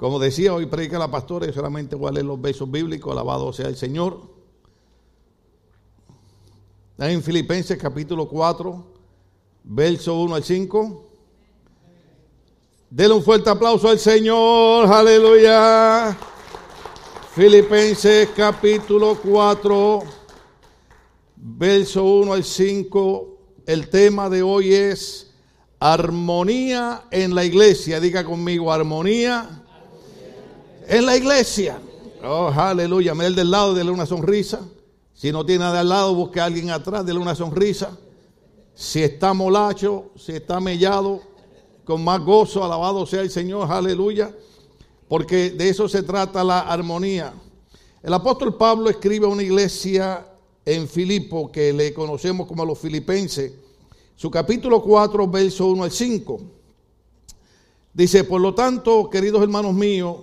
Como decía hoy predica la pastora, yo solamente voy a leer los besos bíblicos, alabado sea el Señor. En Filipenses capítulo 4, verso 1 al 5. Denle un fuerte aplauso al Señor, aleluya. Filipenses capítulo 4, verso 1 al 5. El tema de hoy es armonía en la iglesia. Diga conmigo, armonía en la iglesia. Oh, aleluya. Mira el del lado, dele una sonrisa. Si no tiene nada al lado, busque a alguien atrás, dele una sonrisa. Si está molacho, si está mellado, con más gozo, alabado sea el Señor, aleluya. Porque de eso se trata la armonía. El apóstol Pablo escribe a una iglesia en Filipo que le conocemos como los filipenses. Su capítulo 4, verso 1 al 5. Dice, por lo tanto, queridos hermanos míos,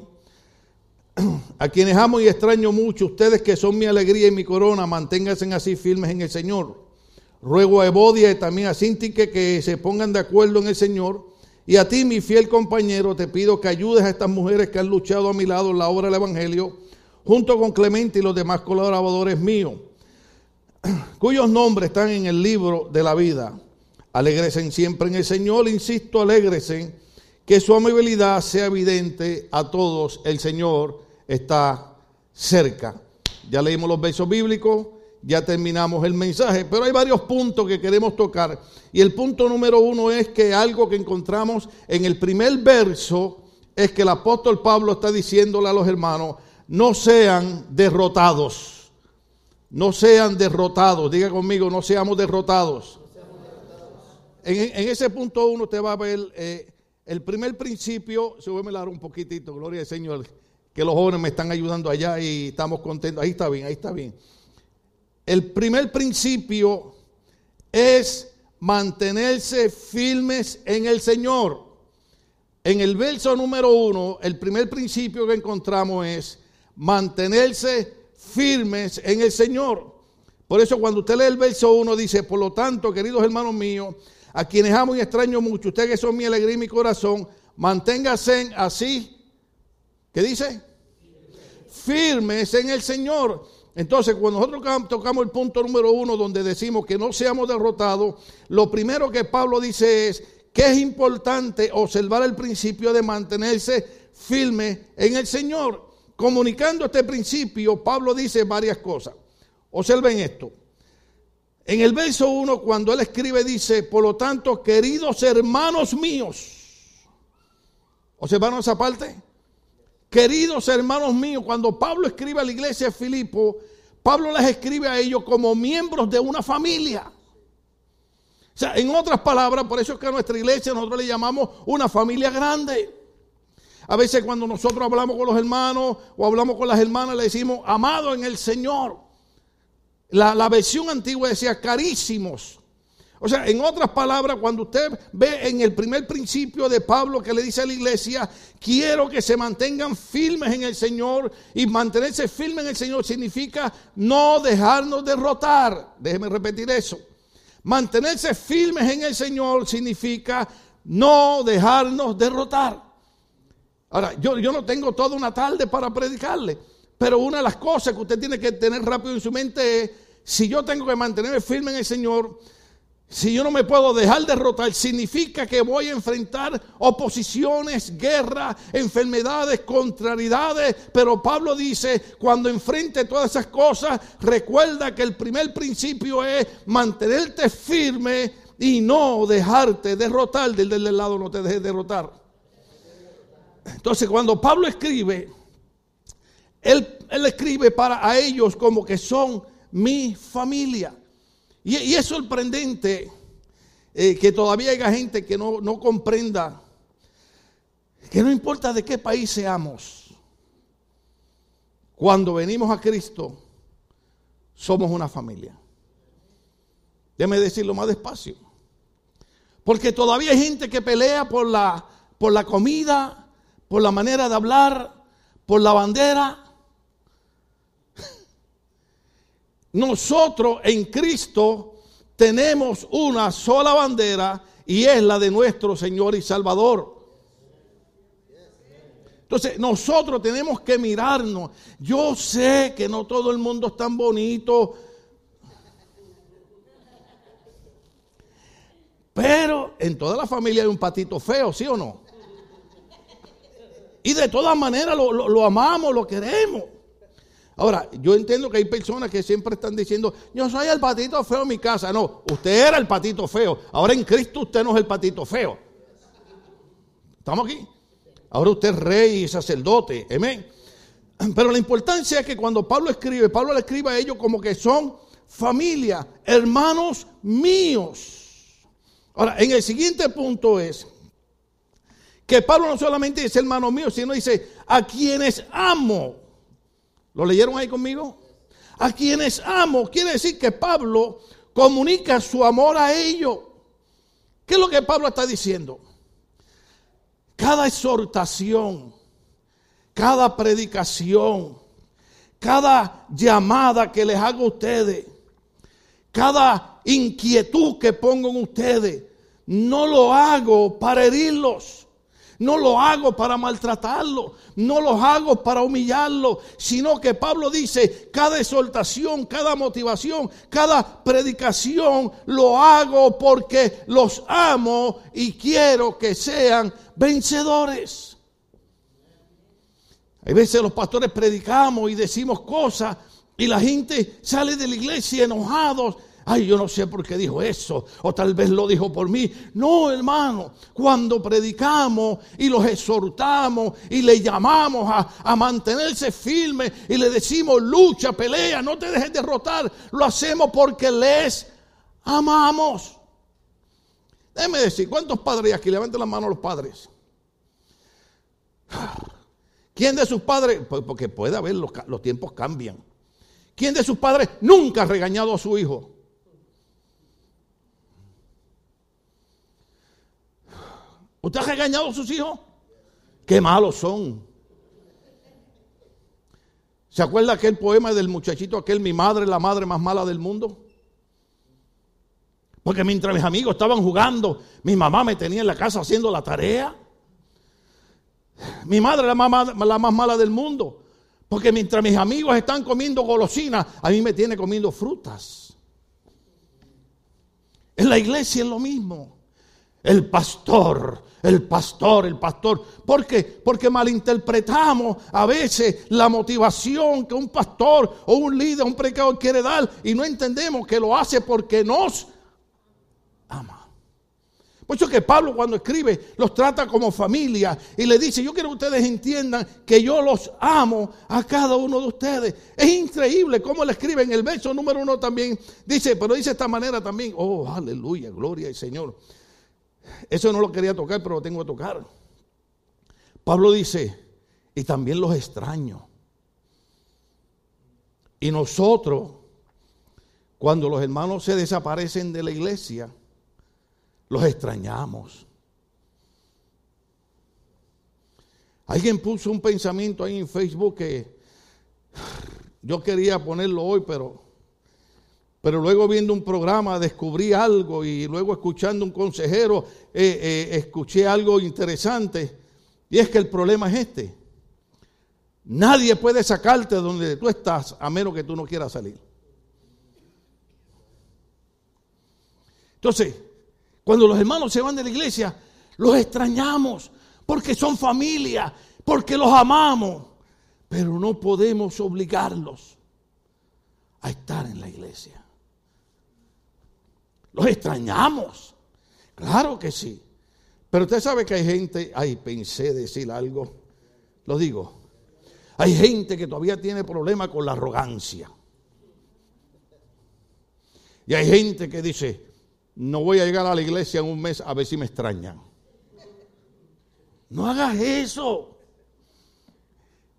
a quienes amo y extraño mucho, ustedes que son mi alegría y mi corona, manténganse así firmes en el Señor. Ruego a Evodia y también a Sintique que se pongan de acuerdo en el Señor. Y a ti, mi fiel compañero, te pido que ayudes a estas mujeres que han luchado a mi lado en la obra del Evangelio, junto con Clemente y los demás colaboradores míos, cuyos nombres están en el libro de la vida. Alegresen siempre en el Señor, insisto, alegresen, que su amabilidad sea evidente a todos. El Señor está cerca. Ya leímos los versos bíblicos, ya terminamos el mensaje, pero hay varios puntos que queremos tocar. Y el punto número uno es que algo que encontramos en el primer verso es que el apóstol Pablo está diciéndole a los hermanos, no sean derrotados, no sean derrotados, diga conmigo, no seamos derrotados. En, ese punto uno usted va a ver eh, el primer principio, se voy a un poquitito, gloria al Señor que los jóvenes me están ayudando allá y estamos contentos. Ahí está bien, ahí está bien. El primer principio es mantenerse firmes en el Señor. En el verso número uno, el primer principio que encontramos es mantenerse firmes en el Señor. Por eso cuando usted lee el verso uno dice, por lo tanto, queridos hermanos míos, a quienes amo y extraño mucho, ustedes que son mi alegría y mi corazón, manténganse así. ¿Qué dice? Firmes en el Señor. Entonces, cuando nosotros tocamos el punto número uno, donde decimos que no seamos derrotados, lo primero que Pablo dice es que es importante observar el principio de mantenerse firme en el Señor. Comunicando este principio, Pablo dice varias cosas. Observen esto. En el verso 1, cuando él escribe, dice, por lo tanto, queridos hermanos míos, ¿observaron esa parte? Queridos hermanos míos, cuando Pablo escribe a la iglesia de Filipo, Pablo les escribe a ellos como miembros de una familia. O sea, en otras palabras, por eso es que a nuestra iglesia nosotros le llamamos una familia grande. A veces cuando nosotros hablamos con los hermanos o hablamos con las hermanas, le decimos, amado en el Señor. La, la versión antigua decía, carísimos. O sea, en otras palabras, cuando usted ve en el primer principio de Pablo que le dice a la iglesia, quiero que se mantengan firmes en el Señor y mantenerse firme en el Señor significa no dejarnos derrotar. Déjeme repetir eso. Mantenerse firmes en el Señor significa no dejarnos derrotar. Ahora, yo, yo no tengo toda una tarde para predicarle, pero una de las cosas que usted tiene que tener rápido en su mente es, si yo tengo que mantenerme firme en el Señor, si yo no me puedo dejar derrotar, significa que voy a enfrentar oposiciones, guerras, enfermedades, contrariedades. Pero Pablo dice, cuando enfrente todas esas cosas, recuerda que el primer principio es mantenerte firme y no dejarte derrotar. Del, del lado no te dejes derrotar. Entonces cuando Pablo escribe, él, él escribe para a ellos como que son mi familia. Y, es sorprendente eh, que todavía haya gente que no, comprenda que no importa de qué país seamos, cuando venimos a Cristo, somos una familia. Déjeme decirlo más despacio. Porque todavía hay gente que pelea por la, por la comida, por la manera de hablar, por la bandera. Nosotros en Cristo tenemos una sola bandera y es la de nuestro Señor y Salvador. Entonces nosotros tenemos que mirarnos. Yo sé que no todo el mundo es tan bonito. Pero en toda la familia hay un patito feo, ¿sí o no? Y de todas maneras lo, lo amamos, lo queremos. Ahora, yo entiendo que hay personas que siempre están diciendo, yo soy el patito feo en mi casa. No, usted era el patito feo. Ahora en Cristo usted no es el patito feo. ¿Estamos aquí? Ahora usted es rey y sacerdote. Amén. Pero la importancia es que cuando Pablo escribe, Pablo le escribe a ellos como que son familia, hermanos míos. Ahora, en el siguiente punto es que Pablo no solamente dice hermano mío, sino dice a quienes amo. ¿Lo leyeron ahí conmigo? A quienes amo, quiere decir que Pablo comunica su amor a ellos. ¿Qué es lo que Pablo está diciendo? Cada exhortación, cada predicación, cada llamada que les hago a ustedes, cada inquietud que pongo en ustedes, no lo hago para herirlos. No lo hago para maltratarlo, no lo hago para humillarlo, sino que Pablo dice, cada exhortación, cada motivación, cada predicación lo hago porque los amo y quiero que sean vencedores. Hay veces los pastores predicamos y decimos cosas y la gente sale de la iglesia enojados ay, yo no sé por qué dijo eso, o tal vez lo dijo por mí. No, hermano, cuando predicamos y los exhortamos y le llamamos a, a mantenerse firmes y le decimos, lucha, pelea, no te dejes derrotar, lo hacemos porque les amamos. Déjeme decir, ¿cuántos padres aquí? Levanten la mano los padres. ¿Quién de sus padres? Pues porque puede haber, los, los tiempos cambian. ¿Quién de sus padres nunca ha regañado a su hijo? ¿Usted ha regañado a sus hijos? Qué malos son. ¿Se acuerda aquel poema del muchachito aquel, mi madre, la madre más mala del mundo? Porque mientras mis amigos estaban jugando, mi mamá me tenía en la casa haciendo la tarea. Mi madre la, la más mala del mundo. Porque mientras mis amigos están comiendo golosinas, a mí me tiene comiendo frutas. En la iglesia es lo mismo. El pastor el pastor, el pastor. ¿Por qué? Porque malinterpretamos a veces la motivación que un pastor o un líder, un predicador quiere dar y no entendemos que lo hace porque nos ama. Por eso que Pablo cuando escribe los trata como familia y le dice, yo quiero que ustedes entiendan que yo los amo a cada uno de ustedes. Es increíble cómo le escribe en el verso número uno también. Dice, pero dice de esta manera también, oh, aleluya, gloria al Señor. Eso no lo quería tocar, pero lo tengo que tocar. Pablo dice, y también los extraño. Y nosotros, cuando los hermanos se desaparecen de la iglesia, los extrañamos. Alguien puso un pensamiento ahí en Facebook que yo quería ponerlo hoy, pero pero luego viendo un programa descubrí algo y luego escuchando un consejero eh, eh, escuché algo interesante. Y es que el problema es este. Nadie puede sacarte de donde tú estás a menos que tú no quieras salir. Entonces, cuando los hermanos se van de la iglesia, los extrañamos porque son familia, porque los amamos, pero no podemos obligarlos a estar en la iglesia. Los extrañamos. Claro que sí. Pero usted sabe que hay gente, ay, pensé decir algo, lo digo. Hay gente que todavía tiene problemas con la arrogancia. Y hay gente que dice, no voy a llegar a la iglesia en un mes a ver si me extrañan. No hagas eso.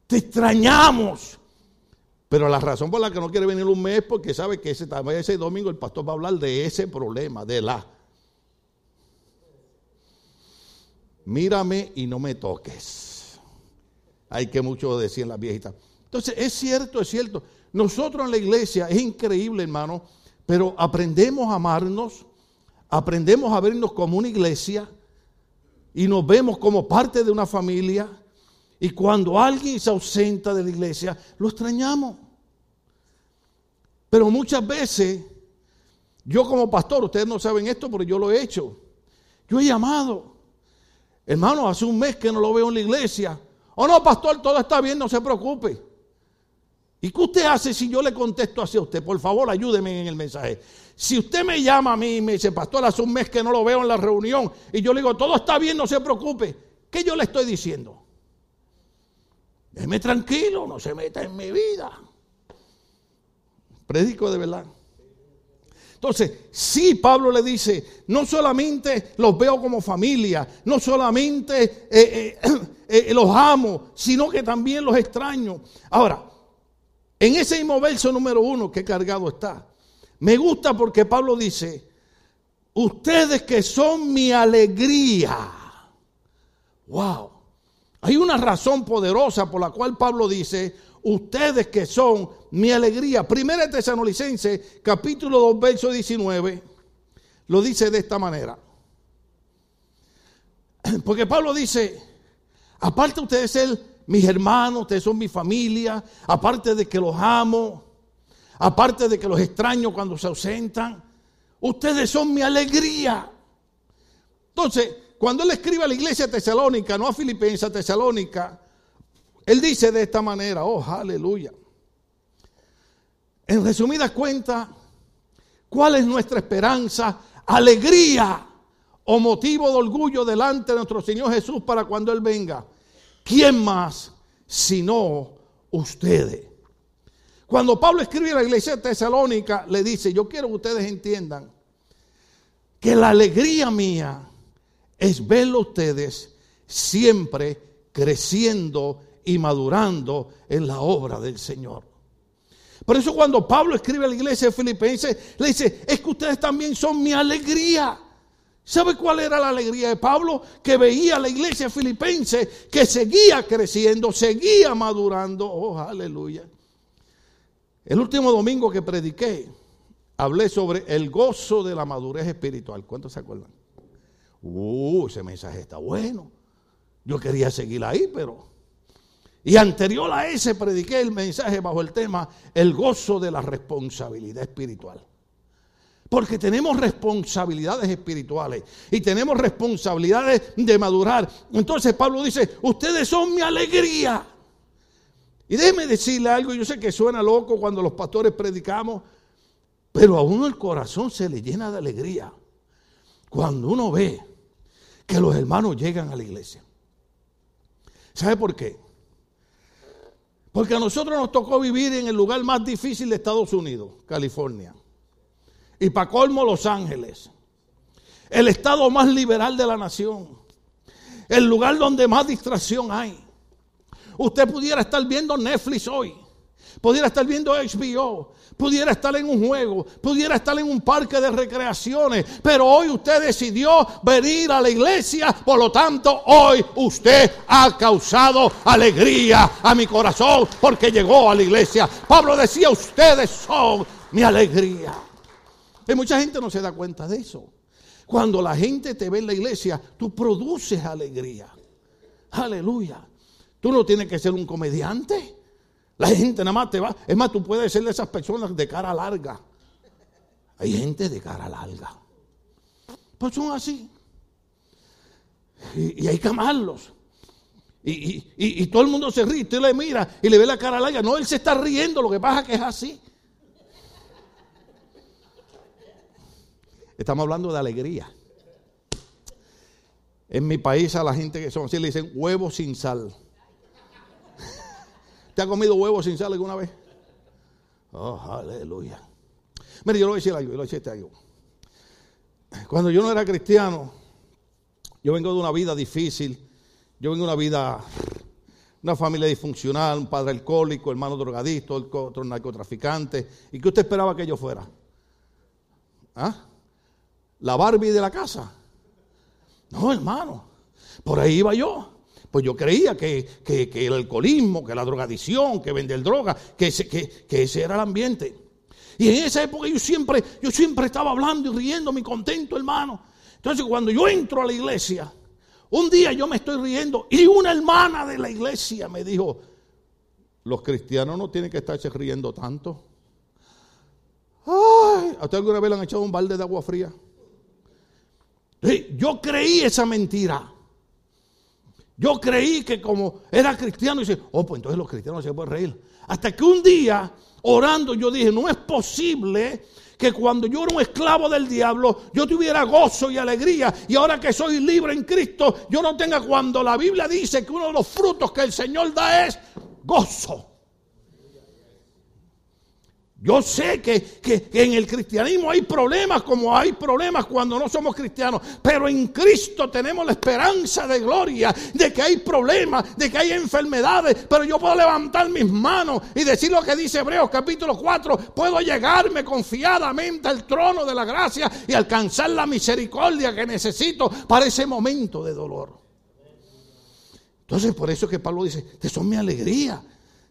Te extrañamos. Pero la razón por la que no quiere venir un mes es porque sabe que ese, ese domingo el pastor va a hablar de ese problema, de la. Mírame y no me toques. Hay que mucho decir en las viejitas. Entonces, es cierto, es cierto. Nosotros en la iglesia es increíble, hermano, pero aprendemos a amarnos, aprendemos a vernos como una iglesia y nos vemos como parte de una familia Y cuando alguien se ausenta de la iglesia, lo extrañamos. Pero muchas veces, yo como pastor, ustedes no saben esto, pero yo lo he hecho. Yo he llamado. Hermano, hace un mes que no lo veo en la iglesia. Oh no, pastor, todo está bien, no se preocupe. ¿Y qué usted hace si yo le contesto así a usted? Por favor, ayúdeme en el mensaje. Si usted me llama a mí y me dice, pastor, hace un mes que no lo veo en la reunión, y yo le digo, todo está bien, no se preocupe, ¿qué yo le estoy diciendo? Déjeme tranquilo, no se meta en mi vida. Predico de verdad. Entonces, sí, Pablo le dice, no solamente los veo como familia, no solamente eh, eh, eh, los amo, sino que también los extraño. Ahora, en ese mismo verso número uno que cargado está, me gusta porque Pablo dice, ustedes que son mi alegría. Wow. Hay una razón poderosa por la cual Pablo dice, ustedes que son mi alegría. Primera de Tesanolicense, capítulo 2, verso 19, lo dice de esta manera. Porque Pablo dice, aparte ustedes de ser mis hermanos, ustedes son mi familia, aparte de que los amo, aparte de que los extraño cuando se ausentan, ustedes son mi alegría. Entonces, cuando él escribe a la iglesia tesalónica, no a Filipenses, tesalónica, él dice de esta manera, oh, aleluya. En resumidas cuentas, ¿cuál es nuestra esperanza? Alegría o motivo de orgullo delante de nuestro Señor Jesús para cuando Él venga. ¿Quién más sino ustedes? Cuando Pablo escribe a la iglesia tesalónica, le dice, yo quiero que ustedes entiendan que la alegría mía es verlo ustedes siempre creciendo y madurando en la obra del Señor. Por eso cuando Pablo escribe a la iglesia de Filipenses, le dice, es que ustedes también son mi alegría. ¿Sabe cuál era la alegría de Pablo? Que veía la iglesia filipense que seguía creciendo, seguía madurando. Oh, aleluya. El último domingo que prediqué, hablé sobre el gozo de la madurez espiritual. ¿Cuántos se acuerdan? Uh, ese mensaje está bueno. Yo quería seguir ahí, pero... Y anterior a ese prediqué el mensaje bajo el tema el gozo de la responsabilidad espiritual. Porque tenemos responsabilidades espirituales y tenemos responsabilidades de madurar. Entonces Pablo dice, ustedes son mi alegría. Y déjeme decirle algo, yo sé que suena loco cuando los pastores predicamos, pero a uno el corazón se le llena de alegría cuando uno ve que los hermanos llegan a la iglesia. ¿Sabe por qué? Porque a nosotros nos tocó vivir en el lugar más difícil de Estados Unidos, California y para colmo Los Ángeles, el estado más liberal de la nación, el lugar donde más distracción hay. Usted pudiera estar viendo Netflix hoy, pudiera estar viendo HBO, pudiera estar en un juego, pudiera estar en un parque de recreaciones, pero hoy usted decidió venir a la iglesia, por lo tanto hoy usted ha causado alegría a mi corazón porque llegó a la iglesia. Pablo decía, ustedes son mi alegría. Y mucha gente no se da cuenta de eso. Cuando la gente te ve en la iglesia, tú produces alegría. Aleluya. Tú no tienes que ser un comediante. La gente nada más te va. Es más, tú puedes ser de esas personas de cara larga. Hay gente de cara larga. Pues son así. Y, hay que amarlos. Y, todo el mundo se ríe. Usted le mira y le ve la cara larga. No, él se está riendo. Lo que pasa es que es así. Estamos hablando de alegría. En mi país a la gente que son así le dicen huevos sin sal. ¿Te ha comido huevos sin sal alguna vez? Oh, aleluya. Mire, yo lo voy a decir algo, yo lo voy a decir algo. Cuando yo no era cristiano, yo vengo de una vida difícil, yo vengo de una vida, una familia disfuncional, un padre alcohólico, hermano drogadicto, otro narcotraficante. ¿Y qué usted esperaba que yo fuera? ¿Ah? la Barbie de la casa. No, hermano, por ahí iba yo. Pues yo creía que, el alcoholismo, que la drogadicción, que vender droga, que ese, que, ese era el ambiente. Y en esa época yo siempre, yo siempre estaba hablando y riendo, mi contento, hermano. Entonces cuando yo entro a la iglesia, Un día yo me estoy riendo y una hermana de la iglesia me dijo, los cristianos no tienen que estarse riendo tanto. Ay, ¿a usted alguna vez le han echado un balde de agua fría? Yo creí esa mentira. Yo creí que como era cristiano, dice, oh, pues entonces los cristianos se pueden reír. Hasta que un día, orando, yo dije, no es posible que cuando yo era un esclavo del diablo, yo tuviera gozo y alegría. Y ahora que soy libre en Cristo, yo no tenga cuando la Biblia dice que uno de los frutos que el Señor da es gozo. Yo sé que, en el cristianismo hay problemas como hay problemas cuando no somos cristianos, pero en Cristo tenemos la esperanza de gloria, de que hay problemas, de que hay enfermedades, pero yo puedo levantar mis manos y decir lo que dice Hebreos capítulo 4, puedo llegarme confiadamente al trono de la gracia y alcanzar la misericordia que necesito para ese momento de dolor. Entonces por eso es que Pablo dice, te son mi alegría,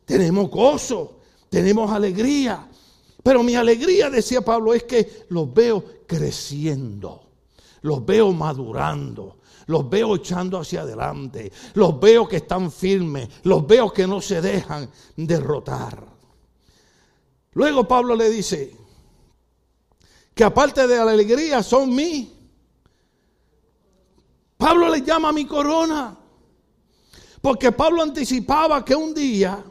tenemos gozo, tenemos alegría. Pero mi alegría, decía Pablo, es que los veo creciendo, los veo madurando, los veo echando hacia adelante, los veo que están firmes, los veo que no se dejan derrotar. Luego Pablo le dice que aparte de la alegría son mí. Pablo le llama mi corona, porque Pablo anticipaba que un día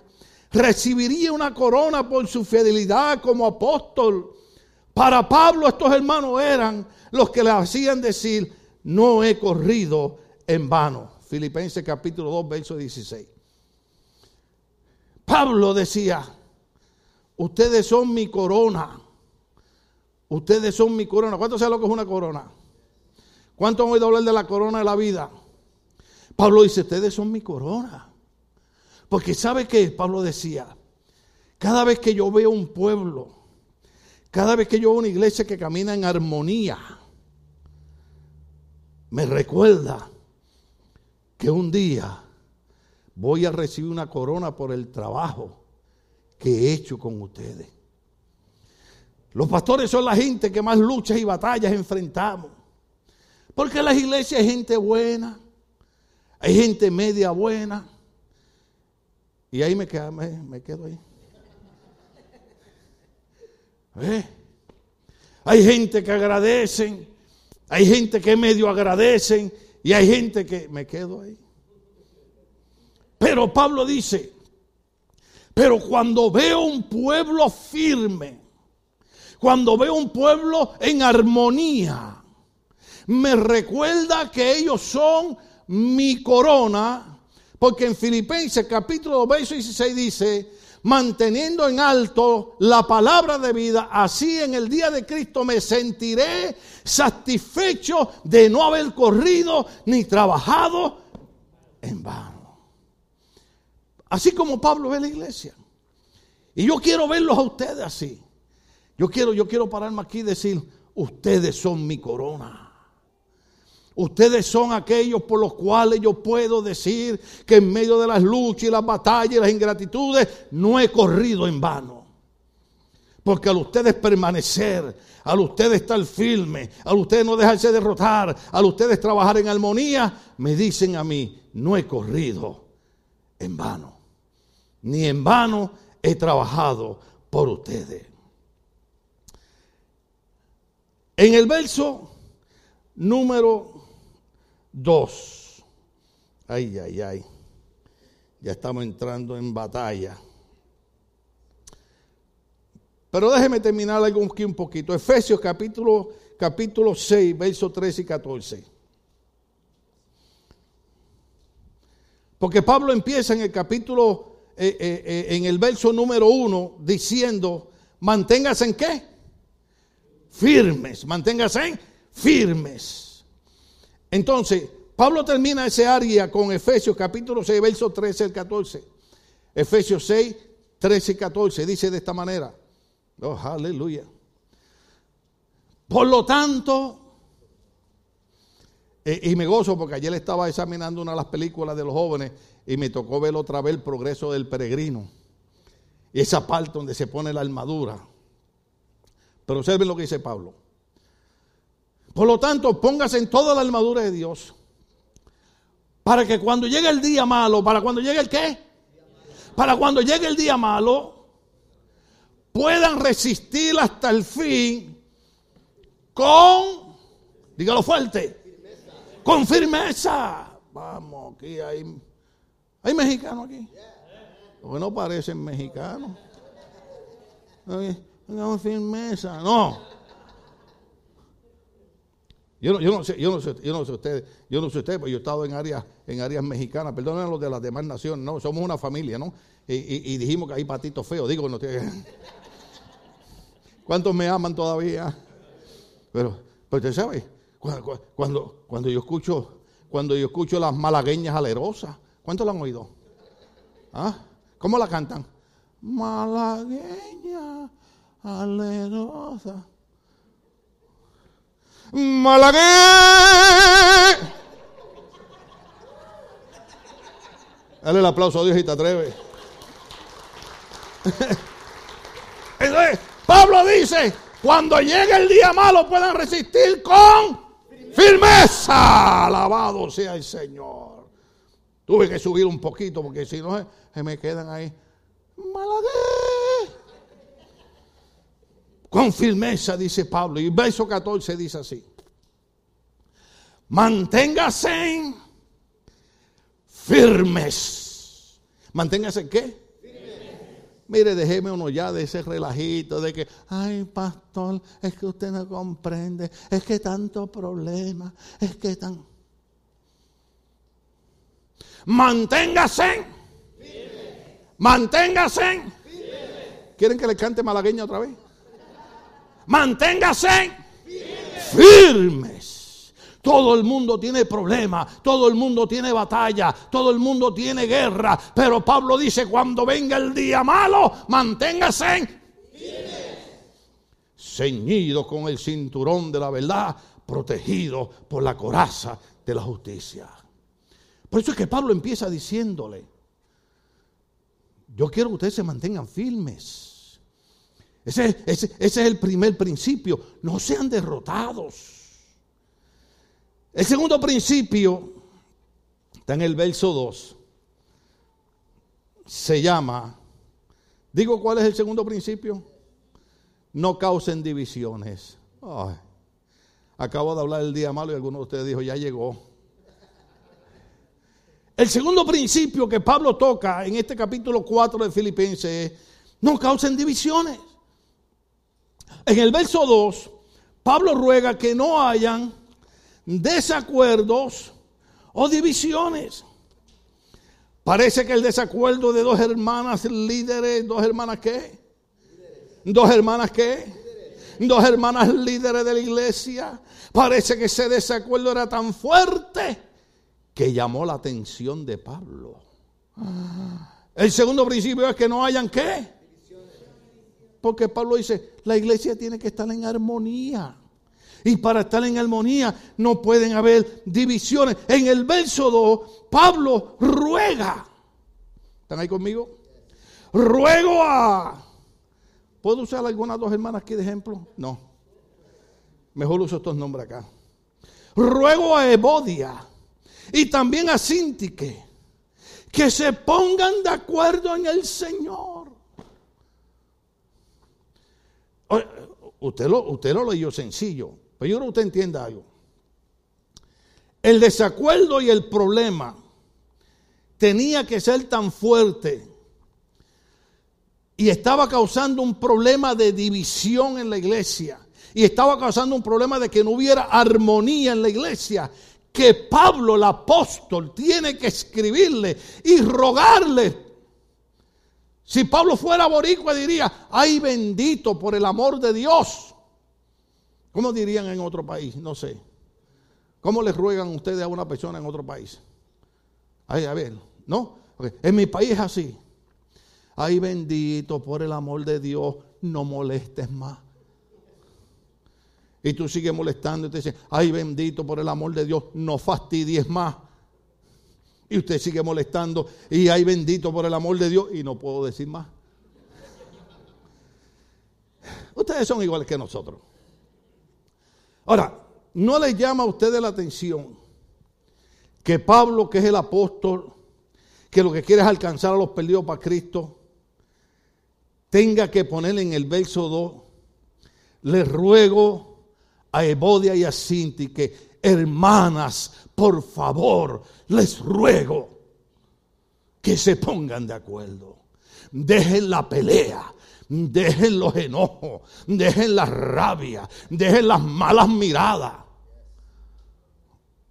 recibiría una corona por su fidelidad como apóstol. Para Pablo estos hermanos eran los que le hacían decir, no he corrido en vano. Filipenses capítulo 2, verso 16. Pablo decía, ustedes son mi corona. Ustedes son mi corona. ¿Cuánto saben lo que es una corona? ¿Cuánto han oído hablar de la corona de la vida? Pablo dice, ustedes son mi corona. Porque sabe que Pablo decía, cada vez que yo veo un pueblo, cada vez que yo veo una iglesia que camina en armonía, me recuerda que un día voy a recibir una corona por el trabajo que he hecho con ustedes. Los pastores son la gente que más luchas y batallas enfrentamos. Porque en las iglesias hay gente buena, hay gente media buena, y ahí me, quedo, me, quedo ahí. ¿Eh? Hay gente que agradecen, hay gente que medio agradecen y hay gente que me quedo ahí. Pero Pablo dice, pero cuando veo un pueblo firme, cuando veo un pueblo en armonía, me recuerda que ellos son mi corona porque en Filipenses capítulo 2, verso 16 dice, manteniendo en alto la palabra de vida, así en el día de Cristo me sentiré satisfecho de no haber corrido ni trabajado en vano. Así como Pablo ve la iglesia. Y yo quiero verlos a ustedes así. Yo quiero, yo quiero pararme aquí y decir, ustedes son mi corona. Ustedes son aquellos por los cuales yo puedo decir que en medio de las luchas y las batallas y las ingratitudes no he corrido en vano. Porque al ustedes permanecer, al ustedes estar firme, al ustedes no dejarse derrotar, al ustedes trabajar en armonía, me dicen a mí, no he corrido en vano. Ni en vano he trabajado por ustedes. En el verso número Dos. Ay, ay, ay. Ya estamos entrando en batalla. Pero déjeme terminar aquí un poquito. Efesios capítulo, capítulo 6, versos 13 y 14. Porque Pablo empieza en el capítulo, eh, eh, eh, en el verso número 1, diciendo, manténgase en qué? Firmes, manténgase firmes. Entonces, Pablo termina ese área con Efesios capítulo 6, versos 13 al 14. Efesios 6, 13 y 14 dice de esta manera. Oh, aleluya. Por lo tanto, y me gozo porque ayer estaba examinando una de las películas de los jóvenes y me tocó ver otra vez el progreso del peregrino. Y esa parte donde se pone la armadura. Pero observen lo que dice Pablo. Por lo tanto, póngase en toda la armadura de Dios Para que cuando llegue el día malo, para cuando llegue el qué? Para cuando llegue el día malo, puedan resistir hasta el fin con, dígalo fuerte, con firmeza. Vamos, aquí hay, hay mexicanos aquí. Porque no parecen mexicanos. Con firmeza, no. Yo no, yo no, sé, yo no sé, yo no sé ustedes, yo no sé ustedes, pero yo he estado en áreas, en áreas mexicanas, perdonen los de las demás naciones, no, somos una familia, ¿no? Y, dijimos que hay patitos feos, digo, no ¿Cuántos me aman todavía? Pero, pero usted sabe, cuando, cuando, yo escucho, cuando yo escucho las malagueñas alerosas, ¿cuántos la han oído? ¿Ah? ¿Cómo la cantan? Malagueña alerosa. Malagué. Dale el aplauso a Dios y te atreves. Pablo dice, cuando llegue el día malo puedan resistir con firmeza. Alabado sea el Señor. Tuve que subir un poquito porque si no se me quedan ahí. Malagué. Con firmeza, dice Pablo. Y verso 14 dice así. Manténgase firmes. Manténgase qué? Mire, déjeme uno ya de ese relajito de que, ay, pastor, es que usted no comprende, es que tanto problema, es que tan... Manténgase. Manténgase. ¿Quieren que le cante malagueña otra vez? Manténgase firmes. Todo el mundo tiene problemas, todo el mundo tiene batalla, todo el mundo tiene guerra. Pero Pablo dice, cuando venga el día malo, manténgase ceñido con el cinturón de la verdad, protegido por la coraza de la justicia. Por eso es que Pablo empieza diciéndole, yo quiero que ustedes se mantengan firmes. Ese, es el primer principio. No sean derrotados. El segundo principio está en el verso 2. Se llama, digo cuál es el segundo principio. No causen divisiones. acabo de hablar el día malo y alguno de ustedes dijo, ya llegó. El segundo principio que Pablo toca en este capítulo 4 de Filipenses es, no causen divisiones. En el verso 2, Pablo ruega que no hayan desacuerdos o divisiones. Parece que el desacuerdo de dos hermanas líderes, dos hermanas qué? Dos hermanas qué? Dos hermanas líderes de la iglesia. Parece que ese desacuerdo era tan fuerte que llamó la atención de Pablo. El segundo principio es que no hayan qué? Porque Pablo dice, la iglesia tiene que estar en armonía. Y para estar en armonía no pueden haber divisiones. En el verso 2, Pablo ruega. ¿Están ahí conmigo? Ruego a... ¿Puedo usar algunas dos hermanas aquí de ejemplo? No. Mejor uso estos nombres acá. Ruego a Evodia y también a Sintique que se pongan de acuerdo en el Señor. Usted lo, usted lo leyó sencillo, pero yo creo que usted entienda algo. El desacuerdo y el problema tenía que ser tan fuerte y estaba causando un problema de división en la iglesia y estaba causando un problema de que no hubiera armonía en la iglesia, que Pablo el apóstol tiene que escribirle y rogarle si Pablo fuera boricua diría, ay bendito por el amor de Dios. ¿Cómo dirían en otro país? No sé. ¿Cómo les ruegan ustedes a una persona en otro país? Ay, a ver, ¿no? En mi país es así. Ay bendito por el amor de Dios, no molestes más. Y tú sigues molestando y te dices, ay bendito por el amor de Dios, no fastidies más. Y usted sigue molestando y hay bendito por el amor de Dios y no puedo decir más. Ustedes son iguales que nosotros. Ahora, ¿no les llama a ustedes la atención que Pablo, que es el apóstol, que lo que quiere es alcanzar a los perdidos para Cristo, tenga que poner en el verso 2, le ruego a Evodia y a Sinti que, hermanas, por favor, les ruego que se pongan de acuerdo. Dejen la pelea, dejen los enojos, dejen la rabia, dejen las malas miradas.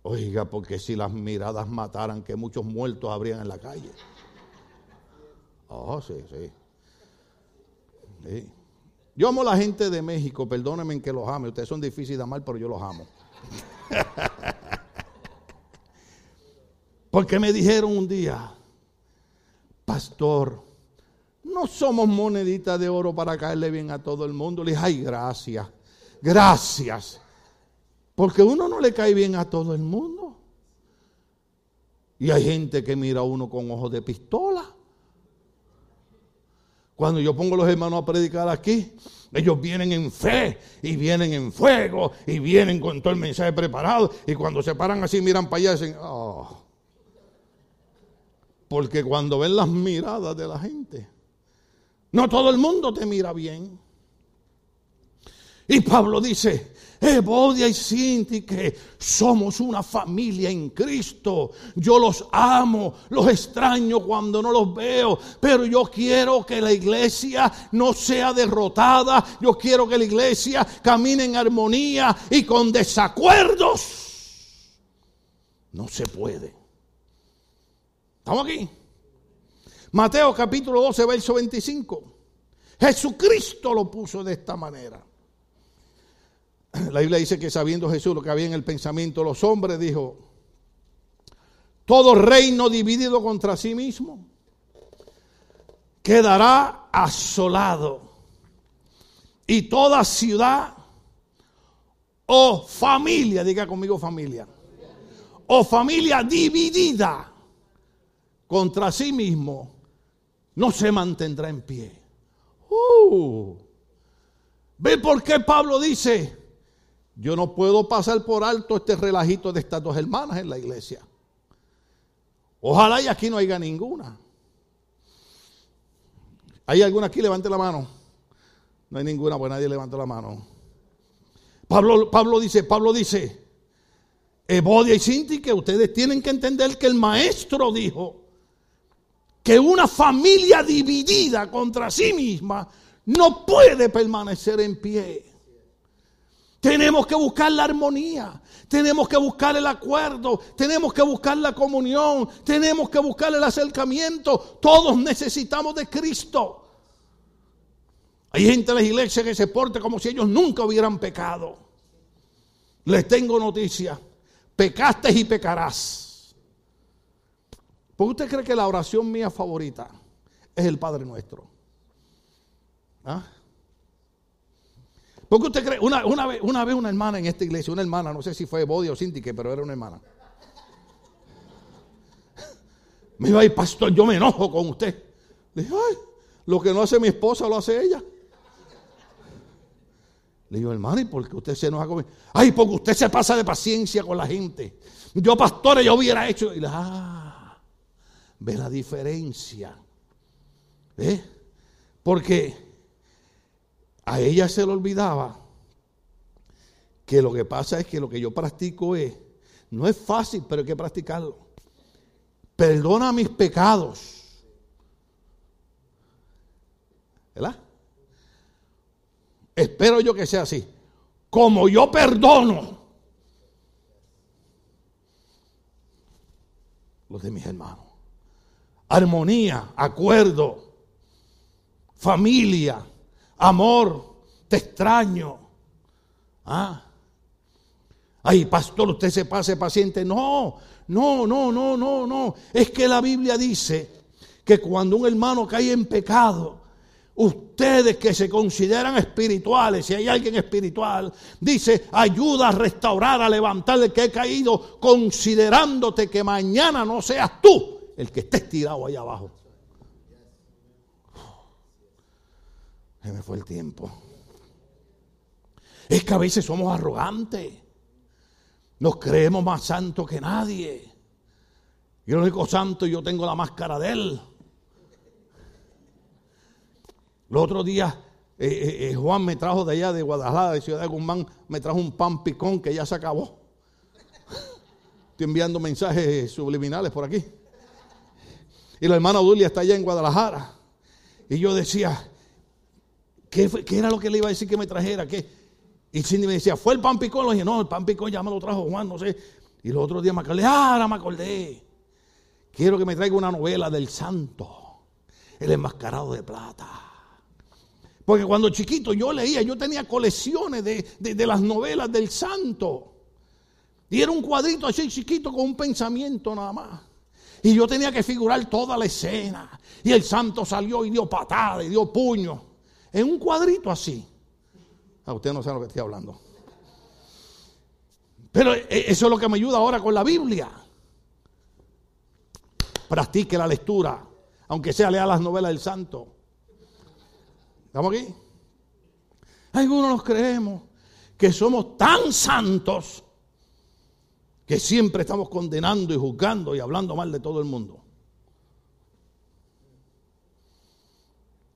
Oiga, porque si las miradas mataran, que muchos muertos habrían en la calle. Oh, sí, sí. Yo amo a la gente de México, perdónenme en que los ame. Ustedes son difíciles de amar, pero yo los amo. Porque me dijeron un día, pastor, no somos moneditas de oro para caerle bien a todo el mundo. Le dije, ay, gracias, gracias. Porque uno no le cae bien a todo el mundo. Y hay gente que mira a uno con ojos de pistola. Cuando yo pongo a los hermanos a predicar aquí, ellos vienen en fe y vienen en fuego y vienen con todo el mensaje preparado. Y cuando se paran así, miran para allá y dicen, oh. Porque cuando ven las miradas de la gente, no todo el mundo te mira bien. Y Pablo dice, Evodia y Sinti, que somos una familia en Cristo. Yo los amo, los extraño cuando no los veo, pero yo quiero que la iglesia no sea derrotada. Yo quiero que la iglesia camine en armonía y con desacuerdos. No se puede. ¿Estamos aquí? Mateo capítulo 12, verso 25. Jesucristo lo puso de esta manera. La Biblia dice que sabiendo Jesús lo que había en el pensamiento los hombres, dijo, todo reino dividido contra sí mismo quedará asolado. Y toda ciudad o familia, diga conmigo familia, o familia dividida contra sí mismo, no se mantendrá en pie. Uh. ¿Ve por qué Pablo dice, yo no puedo pasar por alto este relajito de estas dos hermanas en la iglesia. Ojalá y aquí no haya ninguna. ¿Hay alguna aquí? Levante la mano. No hay ninguna, pues nadie levanta la mano. Pablo, Pablo dice, Pablo dice, Evodia y Sinti, que ustedes tienen que entender que el maestro dijo que una familia dividida contra sí misma no puede permanecer en pie. Tenemos que buscar la armonía, tenemos que buscar el acuerdo, tenemos que buscar la comunión, tenemos que buscar el acercamiento. Todos necesitamos de Cristo. Hay gente en la iglesia que se porta como si ellos nunca hubieran pecado. Les tengo noticia, pecaste y pecarás. ¿Por qué usted cree que la oración mía favorita es el Padre Nuestro? ¿Ah? Porque usted cree, una, vez, una vez una hermana en esta iglesia, una hermana, no sé si fue Bodi o Sintique, pero era una hermana. Me iba a pastor, yo me enojo con usted. Le dije, ay, lo que no hace mi esposa lo hace ella. Le digo, hermano, ¿y por qué usted se enoja conmigo? Ay, porque usted se pasa de paciencia con la gente. Yo, pastor, yo hubiera hecho. Y le, ah, ve la diferencia. ¿Ve? Porque a ella se le olvidaba que lo que pasa es que lo que yo practico es, no es fácil, pero hay que practicarlo. Perdona mis pecados. ¿Verdad? Espero yo que sea así. Como yo perdono los de mis hermanos. Armonía, acuerdo, familia amor, te extraño. Ah. Ay, pastor, usted se pase paciente. No, no, no, no, no, no. Es que la Biblia dice que cuando un hermano cae en pecado, ustedes que se consideran espirituales, si hay alguien espiritual, dice, ayuda a restaurar, a levantar el que ha caído, considerándote que mañana no seas tú el que estés tirado ahí abajo. Se me fue el tiempo. Es que a veces somos arrogantes. Nos creemos más santos que nadie. Y el único santo, yo tengo la máscara de él. Los otros días, eh, eh, eh, Juan me trajo de allá, de Guadalajara, de Ciudad de Guzmán, me trajo un pan picón que ya se acabó. Estoy enviando mensajes subliminales por aquí. Y la hermana Dulia está allá en Guadalajara. Y yo decía, ¿qué, era lo que le iba a decir que me trajera? ¿Qué? Y Cindy me decía, ¿fue el pan picón? Le dije, no, el pan picón ya me lo trajo Juan, no sé. Y los otros días me acordé, ah, ahora me acordé. Quiero que me traiga una novela del santo, el enmascarado de plata. Porque cuando chiquito yo leía, yo tenía colecciones de, de las novelas del santo. Y era un cuadrito así chiquito con un pensamiento nada más. Y yo tenía que figurar toda la escena. Y el santo salió y dio patada y dio puño. En un cuadrito así. A ah, usted no sabe lo que estoy hablando. Pero eh, eso es lo que me ayuda ahora con la Biblia. Practique la lectura, aunque sea lea las novelas del santo. ¿Estamos aquí? Algunos nos creemos que somos tan santos que siempre estamos condenando y juzgando y hablando mal de todo el mundo.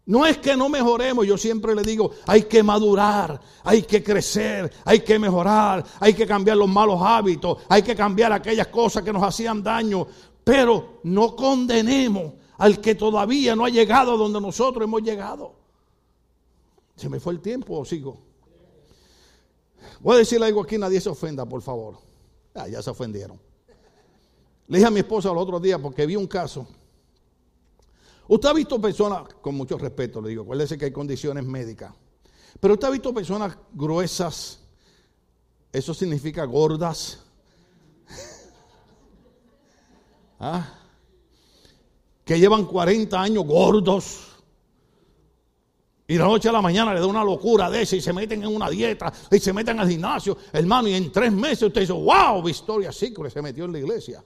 No es que no mejoremos, yo siempre le digo, hay que madurar, hay que crecer, hay que mejorar, hay que cambiar los malos hábitos, hay que cambiar aquellas cosas que nos hacían daño, pero no condenemos al que todavía no ha llegado donde nosotros hemos llegado. ¿Se me fue el tiempo o sigo? Voy a decirle algo aquí, nadie se ofenda, por favor. Ah, ya se ofendieron. Le dije a mi esposa el otro día porque vi un caso. Usted ha visto personas, con mucho respeto le digo, acuérdese que hay condiciones médicas, pero usted ha visto personas gruesas, eso significa gordas, ¿Ah? que llevan 40 años gordos, y de la noche a la mañana le da una locura de esa y se meten en una dieta y se meten al gimnasio, hermano, y en tres meses usted dice, wow, Victoria Secret se metió en la iglesia.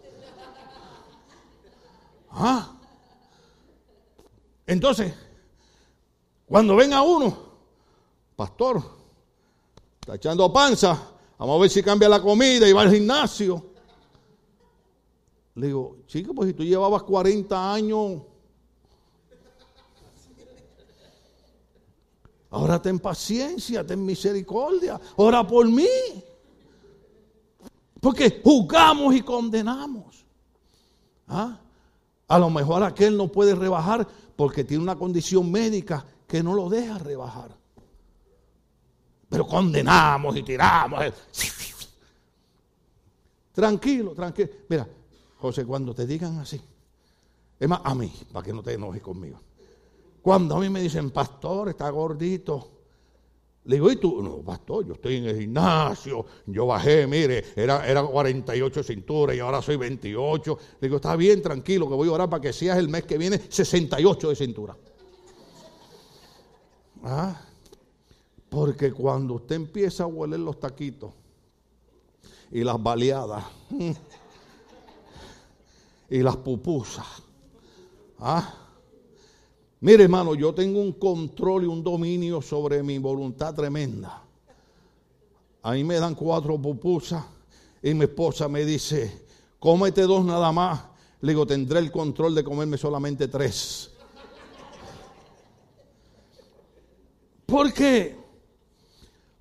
¿Ah? Entonces, cuando ven a uno, pastor, está echando panza, vamos a ver si cambia la comida y va al gimnasio. Le digo, chico, pues si tú llevabas 40 años Ahora ten paciencia, ten misericordia, ora por mí. Porque juzgamos y condenamos. ¿Ah? A lo mejor aquel no puede rebajar porque tiene una condición médica que no lo deja rebajar. Pero condenamos y tiramos. Tranquilo, tranquilo. Mira, José, cuando te digan así, es más, a mí, para que no te enojes conmigo. Cuando a mí me dicen, pastor, está gordito. Le digo, ¿y tú? No, pastor, yo estoy en el gimnasio, yo bajé, mire, era, era 48 cinturas y ahora soy 28. Le digo, está bien, tranquilo, que voy a orar para que seas el mes que viene 68 de cintura. ¿Ah? Porque cuando usted empieza a hueler los taquitos y las baleadas y las pupusas, ¿ah? Mire, hermano, yo tengo un control y un dominio sobre mi voluntad tremenda. A mí me dan cuatro pupusas y mi esposa me dice, cómete dos nada más. Le digo, tendré el control de comerme solamente tres. ¿Por qué?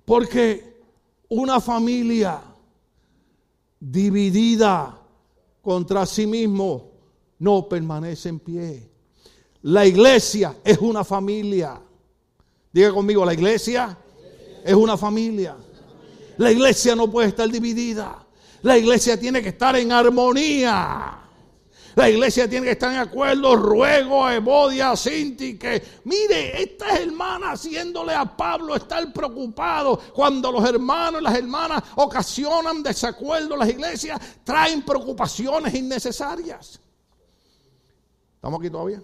Porque una familia dividida contra sí mismo no permanece en pie. La iglesia es una familia. Diga conmigo, la iglesia es una familia. La iglesia no puede estar dividida. La iglesia tiene que estar en armonía. La iglesia tiene que estar en acuerdo. Ruego a Evodia, Cinti, que mire, esta hermana haciéndole a Pablo estar preocupado. Cuando los hermanos y las hermanas ocasionan desacuerdo las iglesias, traen preocupaciones innecesarias. ¿Estamos aquí todavía?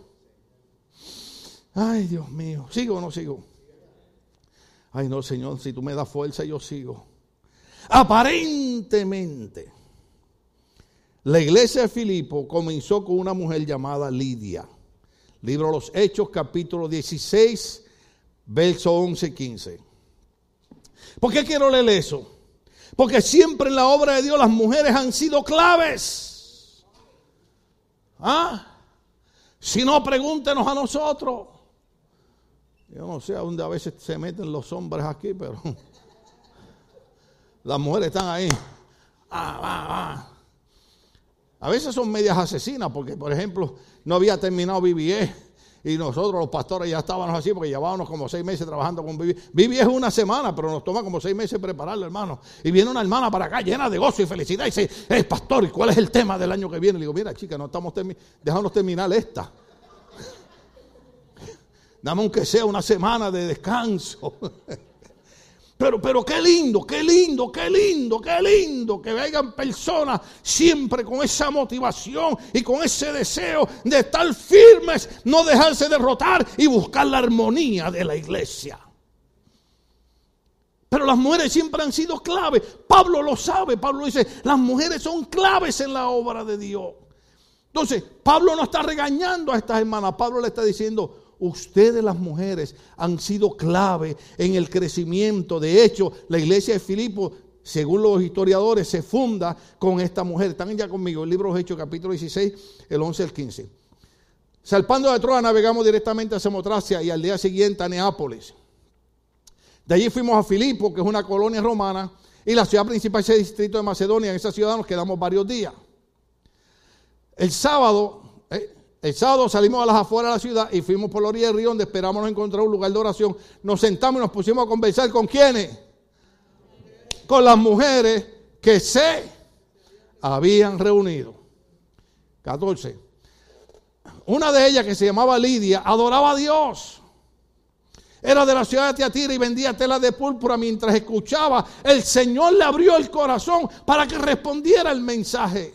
Ay, Dios mío, ¿sigo o no sigo? Ay, no, Señor, si tú me das fuerza, yo sigo. Aparentemente, la iglesia de Filipo comenzó con una mujer llamada Lidia. Libro de los Hechos, capítulo 16, verso 11 y 15. ¿Por qué quiero leer eso? Porque siempre en la obra de Dios las mujeres han sido claves. ¿Ah? Si no, pregúntenos a nosotros. Yo no sé a dónde a veces se meten los hombres aquí, pero las mujeres están ahí. Ah, ah, ah. A veces son medias asesinas, porque por ejemplo no había terminado BBE y nosotros los pastores ya estábamos así porque llevábamos como seis meses trabajando con BBE. BBE es una semana, pero nos toma como seis meses prepararlo, hermano. Y viene una hermana para acá llena de gozo y felicidad y dice, eh, pastor, ¿y cuál es el tema del año que viene? Le digo, mira chica, no estamos dejándonos terminar esta. Dame aunque sea una semana de descanso. Pero, pero qué lindo, qué lindo, qué lindo, qué lindo que vengan personas siempre con esa motivación y con ese deseo de estar firmes, no dejarse derrotar y buscar la armonía de la iglesia. Pero las mujeres siempre han sido clave. Pablo lo sabe. Pablo dice, las mujeres son claves en la obra de Dios. Entonces, Pablo no está regañando a estas hermanas. Pablo le está diciendo, Ustedes las mujeres han sido clave en el crecimiento. De hecho, la iglesia de Filipo, según los historiadores, se funda con esta mujer. Están ya conmigo, el libro Hechos, capítulo 16, el 11 al 15. Salpando de Troa, navegamos directamente a Samotracia y al día siguiente a Neápolis. De allí fuimos a Filipo, que es una colonia romana, y la ciudad principal es el distrito de Macedonia. En esa ciudad nos quedamos varios días. El sábado, el sábado salimos a las afueras de la ciudad y fuimos por la orilla del río donde esperamos encontrar un lugar de oración. Nos sentamos y nos pusimos a conversar con quiénes? Con las mujeres que se habían reunido. 14. Una de ellas que se llamaba Lidia adoraba a Dios. Era de la ciudad de Tiatira y vendía telas de púrpura mientras escuchaba. El Señor le abrió el corazón para que respondiera el mensaje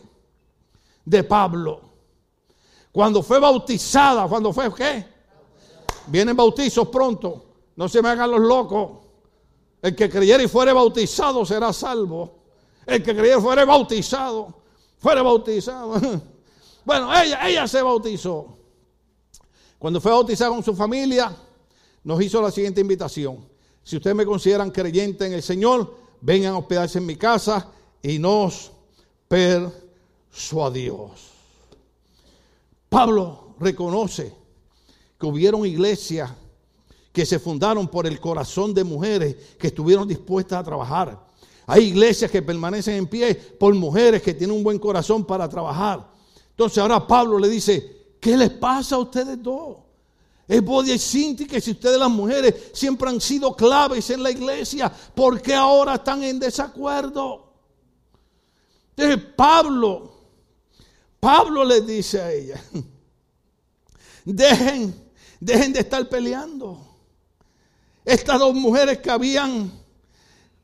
de Pablo. Cuando fue bautizada, cuando fue qué? Vienen bautizos pronto. No se me hagan los locos. El que creyera y fuere bautizado será salvo. El que creyera y fuere bautizado, fuere bautizado. Bueno, ella, ella se bautizó. Cuando fue bautizada con su familia, nos hizo la siguiente invitación. Si ustedes me consideran creyente en el Señor, vengan a hospedarse en mi casa y nos persuadió. Pablo reconoce que hubieron iglesias que se fundaron por el corazón de mujeres que estuvieron dispuestas a trabajar. Hay iglesias que permanecen en pie por mujeres que tienen un buen corazón para trabajar. Entonces ahora Pablo le dice, ¿qué les pasa a ustedes dos? Es Cinti que si ustedes las mujeres siempre han sido claves en la iglesia, ¿por qué ahora están en desacuerdo? Entonces Pablo Pablo le dice a ella, dejen, dejen de estar peleando. Estas dos mujeres que habían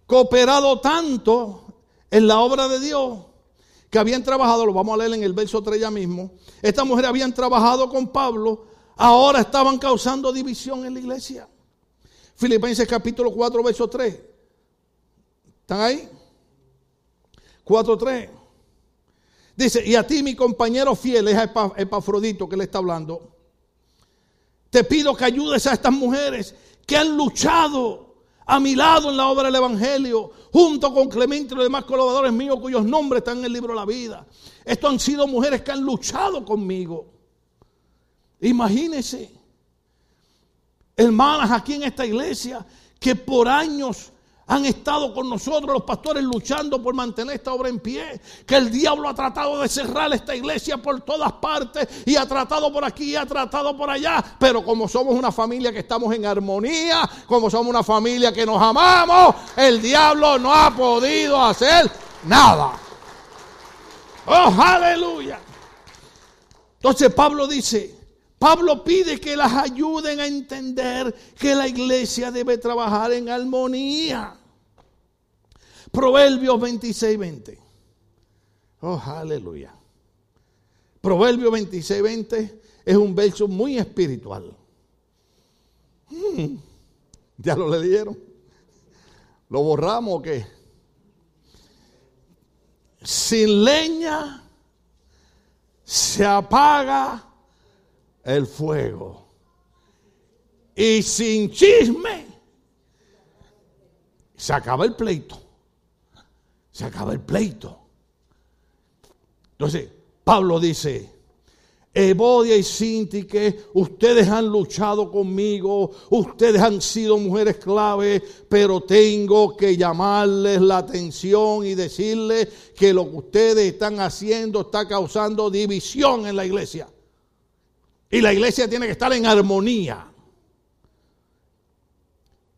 cooperado tanto en la obra de Dios, que habían trabajado, lo vamos a leer en el verso 3 ya mismo, estas mujeres habían trabajado con Pablo, ahora estaban causando división en la iglesia. Filipenses capítulo 4, verso 3. ¿Están ahí? 4, 3. Dice, y a ti mi compañero fiel, es Epafrodito que le está hablando, te pido que ayudes a estas mujeres que han luchado a mi lado en la obra del Evangelio, junto con Clemente y los demás colaboradores míos cuyos nombres están en el libro de la vida. Estos han sido mujeres que han luchado conmigo. Imagínense, hermanas aquí en esta iglesia, que por años han estado con nosotros los pastores luchando por mantener esta obra en pie. Que el diablo ha tratado de cerrar esta iglesia por todas partes y ha tratado por aquí y ha tratado por allá. Pero como somos una familia que estamos en armonía, como somos una familia que nos amamos, el diablo no ha podido hacer nada. Oh, aleluya. Entonces Pablo dice, Pablo pide que las ayuden a entender que la iglesia debe trabajar en armonía. Proverbios 26, 20. Oh, aleluya. Proverbios 26, 20 es un verso muy espiritual. Hmm, ¿Ya lo leyeron? ¿Lo borramos o qué? Sin leña se apaga el fuego. Y sin chisme se acaba el pleito se acaba el pleito. Entonces, Pablo dice, Evodia y Sintique, ustedes han luchado conmigo, ustedes han sido mujeres clave, pero tengo que llamarles la atención y decirles que lo que ustedes están haciendo está causando división en la iglesia. Y la iglesia tiene que estar en armonía.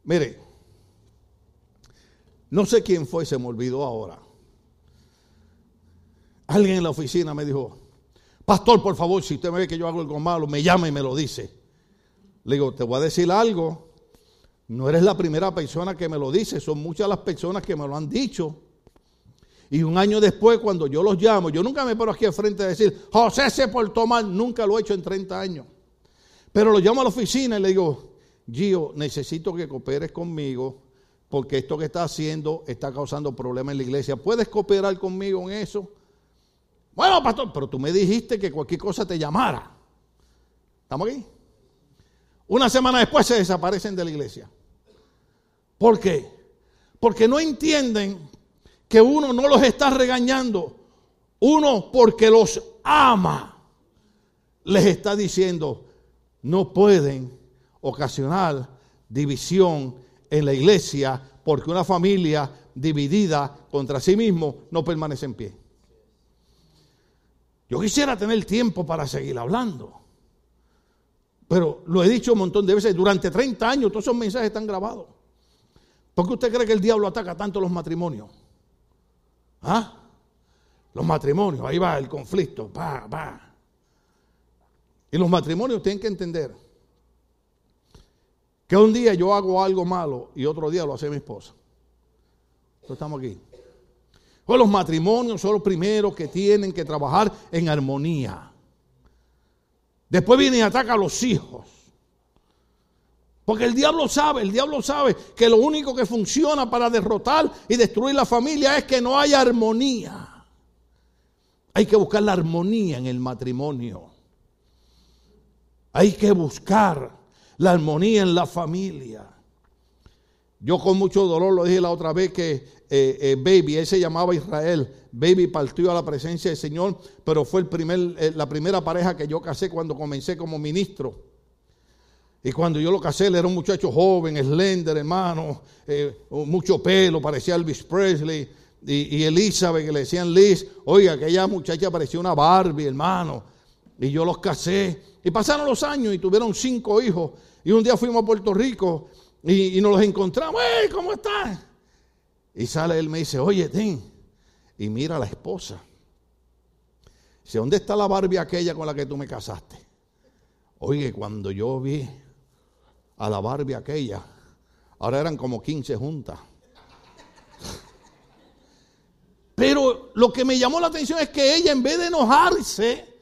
Mire, no sé quién fue, se me olvidó ahora. Alguien en la oficina me dijo, Pastor, por favor, si usted me ve que yo hago algo malo, me llama y me lo dice. Le digo, te voy a decir algo. No eres la primera persona que me lo dice, son muchas las personas que me lo han dicho. Y un año después, cuando yo los llamo, yo nunca me paro aquí al frente a decir, José se portó mal, nunca lo he hecho en 30 años. Pero lo llamo a la oficina y le digo, Gio, necesito que cooperes conmigo porque esto que está haciendo está causando problemas en la iglesia. ¿Puedes cooperar conmigo en eso? Bueno, pastor, pero tú me dijiste que cualquier cosa te llamara. ¿Estamos aquí? Una semana después se desaparecen de la iglesia. ¿Por qué? Porque no entienden que uno no los está regañando. Uno porque los ama. Les está diciendo, no pueden ocasionar división en la iglesia porque una familia dividida contra sí mismo no permanece en pie. Yo quisiera tener tiempo para seguir hablando. Pero lo he dicho un montón de veces, durante 30 años todos esos mensajes están grabados. ¿Por qué usted cree que el diablo ataca tanto los matrimonios? ¿Ah? Los matrimonios, ahí va el conflicto, va, va. Y los matrimonios tienen que entender que un día yo hago algo malo y otro día lo hace mi esposa. Entonces estamos aquí. Pues los matrimonios son los primeros que tienen que trabajar en armonía. Después viene y ataca a los hijos. Porque el diablo sabe, el diablo sabe que lo único que funciona para derrotar y destruir la familia es que no haya armonía. Hay que buscar la armonía en el matrimonio. Hay que buscar la armonía en la familia. Yo con mucho dolor lo dije la otra vez que eh, eh, Baby, él se llamaba Israel, Baby partió a la presencia del Señor, pero fue el primer, eh, la primera pareja que yo casé cuando comencé como ministro. Y cuando yo lo casé, era un muchacho joven, slender, hermano, mucho pelo, parecía Elvis Presley. Y, y, Elizabeth, que le decían Liz, oiga, aquella muchacha parecía una Barbie, hermano. Y yo los casé. Y pasaron los años y tuvieron cinco hijos. Y un día fuimos a Puerto Rico y, nos los encontramos. ¡Hey, cómo estás! Y sale él me dice, oye, Tim. Y mira a la esposa. Dice, ¿dónde está la Barbie aquella con la que tú me casaste? Oye, cuando yo vi a la Barbie aquella, ahora eran como 15 juntas. Pero lo que me llamó la atención es que ella, en vez de enojarse,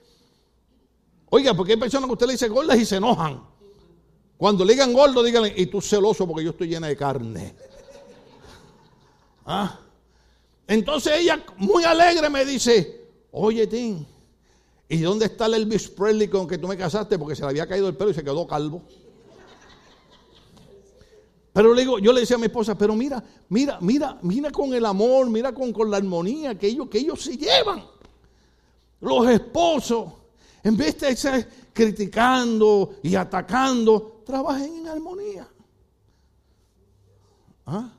oiga, porque hay personas que usted le dice gordas y se enojan. Cuando le digan gordo, díganle, y tú celoso porque yo estoy llena de carne. ¿Ah? Entonces ella, muy alegre, me dice, oye, Tim, ¿y dónde está el Elvis Presley con que tú me casaste? Porque se le había caído el pelo y se quedó calvo. Pero le digo, yo le decía a mi esposa, pero mira, mira, mira, mira con el amor, mira con, con la armonía que ellos, que ellos se llevan. Los esposos, en vez de estar criticando y atacando, trabajen en armonía. ¿Ah?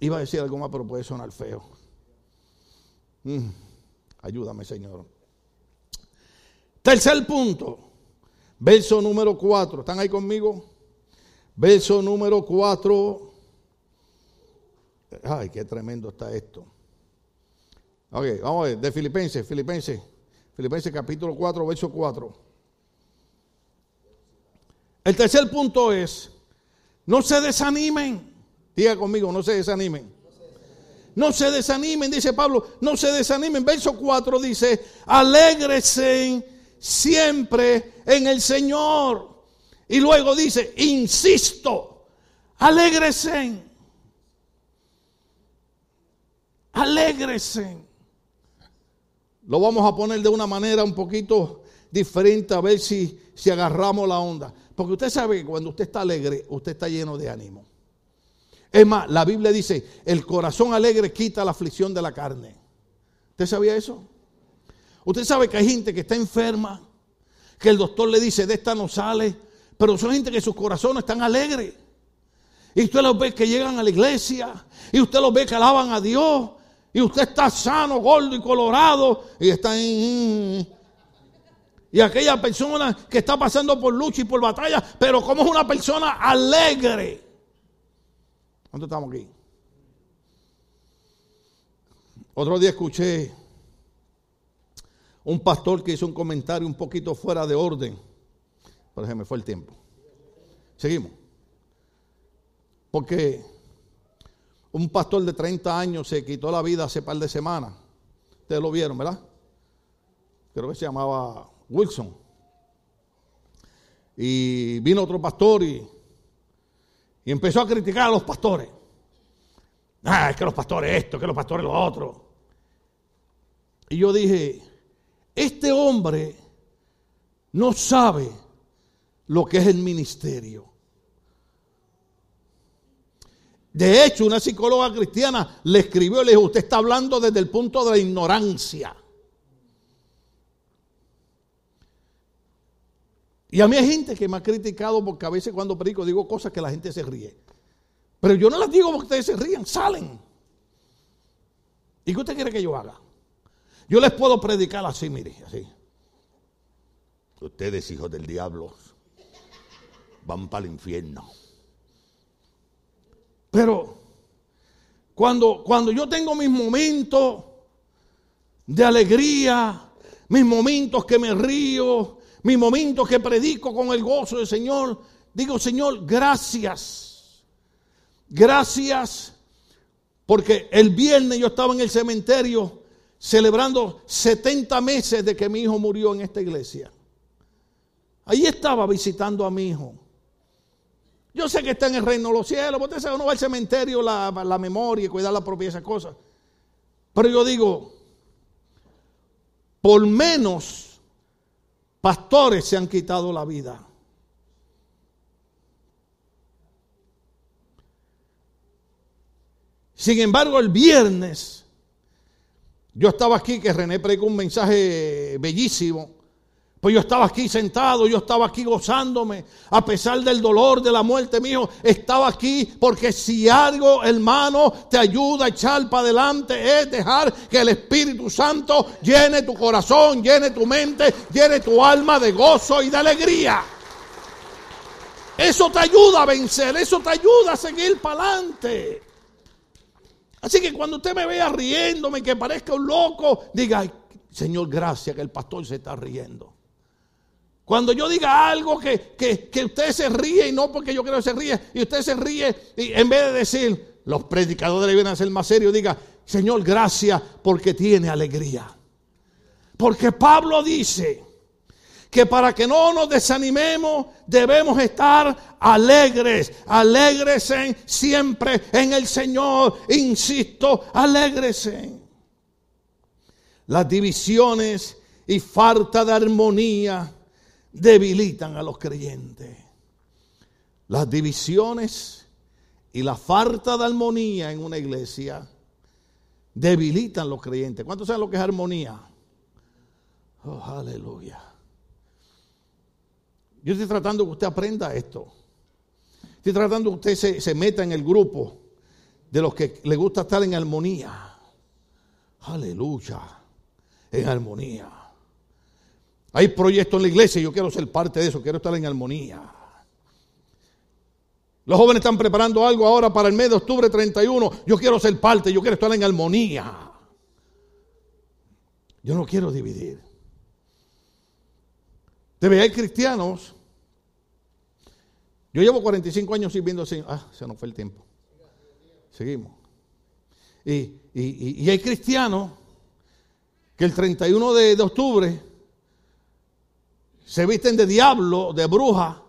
Iba a decir algo más, pero puede sonar feo. Mm, ayúdame, Señor. Tercer punto, verso número 4. ¿Están ahí conmigo? Verso número 4. Ay, qué tremendo está esto. Ok, vamos a ver, de Filipenses, Filipenses, Filipenses capítulo 4, verso 4. El tercer punto es, no se desanimen. Diga conmigo, no se desanimen. No se desanimen, dice Pablo, no se desanimen. Verso 4 dice, alégresen siempre en el Señor. Y luego dice, insisto, alégresen. Alégresen. Lo vamos a poner de una manera un poquito diferente a ver si, si agarramos la onda. Porque usted sabe que cuando usted está alegre, usted está lleno de ánimo. Es más, la Biblia dice, el corazón alegre quita la aflicción de la carne. ¿Usted sabía eso? Usted sabe que hay gente que está enferma, que el doctor le dice, de esta no sale, pero son gente que sus corazones están alegres. Y usted los ve que llegan a la iglesia, y usted los ve que alaban a Dios, y usted está sano, gordo y colorado, y está en... Y aquella persona que está pasando por lucha y por batalla, pero como es una persona alegre. ¿Cuánto estamos aquí? Otro día escuché un pastor que hizo un comentario un poquito fuera de orden. Por ejemplo, fue el tiempo. Seguimos. Porque un pastor de 30 años se quitó la vida hace par de semanas. Ustedes lo vieron, ¿verdad? Creo que se llamaba Wilson. Y vino otro pastor y, y empezó a criticar a los pastores. Ah, es que los pastores esto, que los pastores lo otro. Y yo dije, este hombre no sabe lo que es el ministerio. De hecho, una psicóloga cristiana le escribió y le dijo, usted está hablando desde el punto de la ignorancia. Y a mí hay gente que me ha criticado porque a veces cuando predico digo cosas que la gente se ríe. Pero yo no las digo porque ustedes se rían, salen. ¿Y qué usted quiere que yo haga? Yo les puedo predicar así, mire, así. Ustedes, hijos del diablo, van para el infierno. Pero cuando, cuando yo tengo mis momentos de alegría, mis momentos que me río, mis momentos que predico con el gozo del Señor, digo, Señor, gracias. Gracias porque el viernes yo estaba en el cementerio celebrando 70 meses de que mi hijo murió en esta iglesia. Ahí estaba visitando a mi hijo. Yo sé que está en el reino de los cielos, usted sabe, uno va al cementerio, la, la memoria cuidar la propia esas cosas. Pero yo digo, por menos pastores se han quitado la vida. Sin embargo, el viernes, yo estaba aquí, que René predicó un mensaje bellísimo. Pues yo estaba aquí sentado, yo estaba aquí gozándome, a pesar del dolor de la muerte mío, estaba aquí porque si algo, hermano, te ayuda a echar para adelante es dejar que el Espíritu Santo llene tu corazón, llene tu mente, llene tu alma de gozo y de alegría. Eso te ayuda a vencer, eso te ayuda a seguir para adelante. Así que cuando usted me vea riéndome, que parezca un loco, diga, Señor, gracias que el pastor se está riendo. Cuando yo diga algo que, que, usted se ríe y no porque yo quiero que se ríe, y usted se ríe, y en vez de decir, los predicadores deben ser más serios, diga, Señor, gracias porque tiene alegría. Porque Pablo dice que para que no nos desanimemos debemos estar alegres, alegres siempre en el Señor, insisto, alegres. Las divisiones y falta de armonía debilitan a los creyentes. Las divisiones y la falta de armonía en una iglesia debilitan a los creyentes. ¿Cuántos saben lo que es armonía? Oh, aleluya. Yo estoy tratando que usted aprenda esto. Estoy tratando que usted se, se meta en el grupo de los que le gusta estar en armonía. Aleluya. En armonía. Hay proyectos en la iglesia y yo quiero ser parte de eso, quiero estar en armonía. Los jóvenes están preparando algo ahora para el mes de octubre 31. Yo quiero ser parte, yo quiero estar en armonía. Yo no quiero dividir. Debe hay cristianos. Yo llevo 45 años sirviendo Señor. Ah, se nos fue el tiempo. Seguimos. Y, y hay cristianos que el 31 de, de octubre se visten de diablo, de bruja,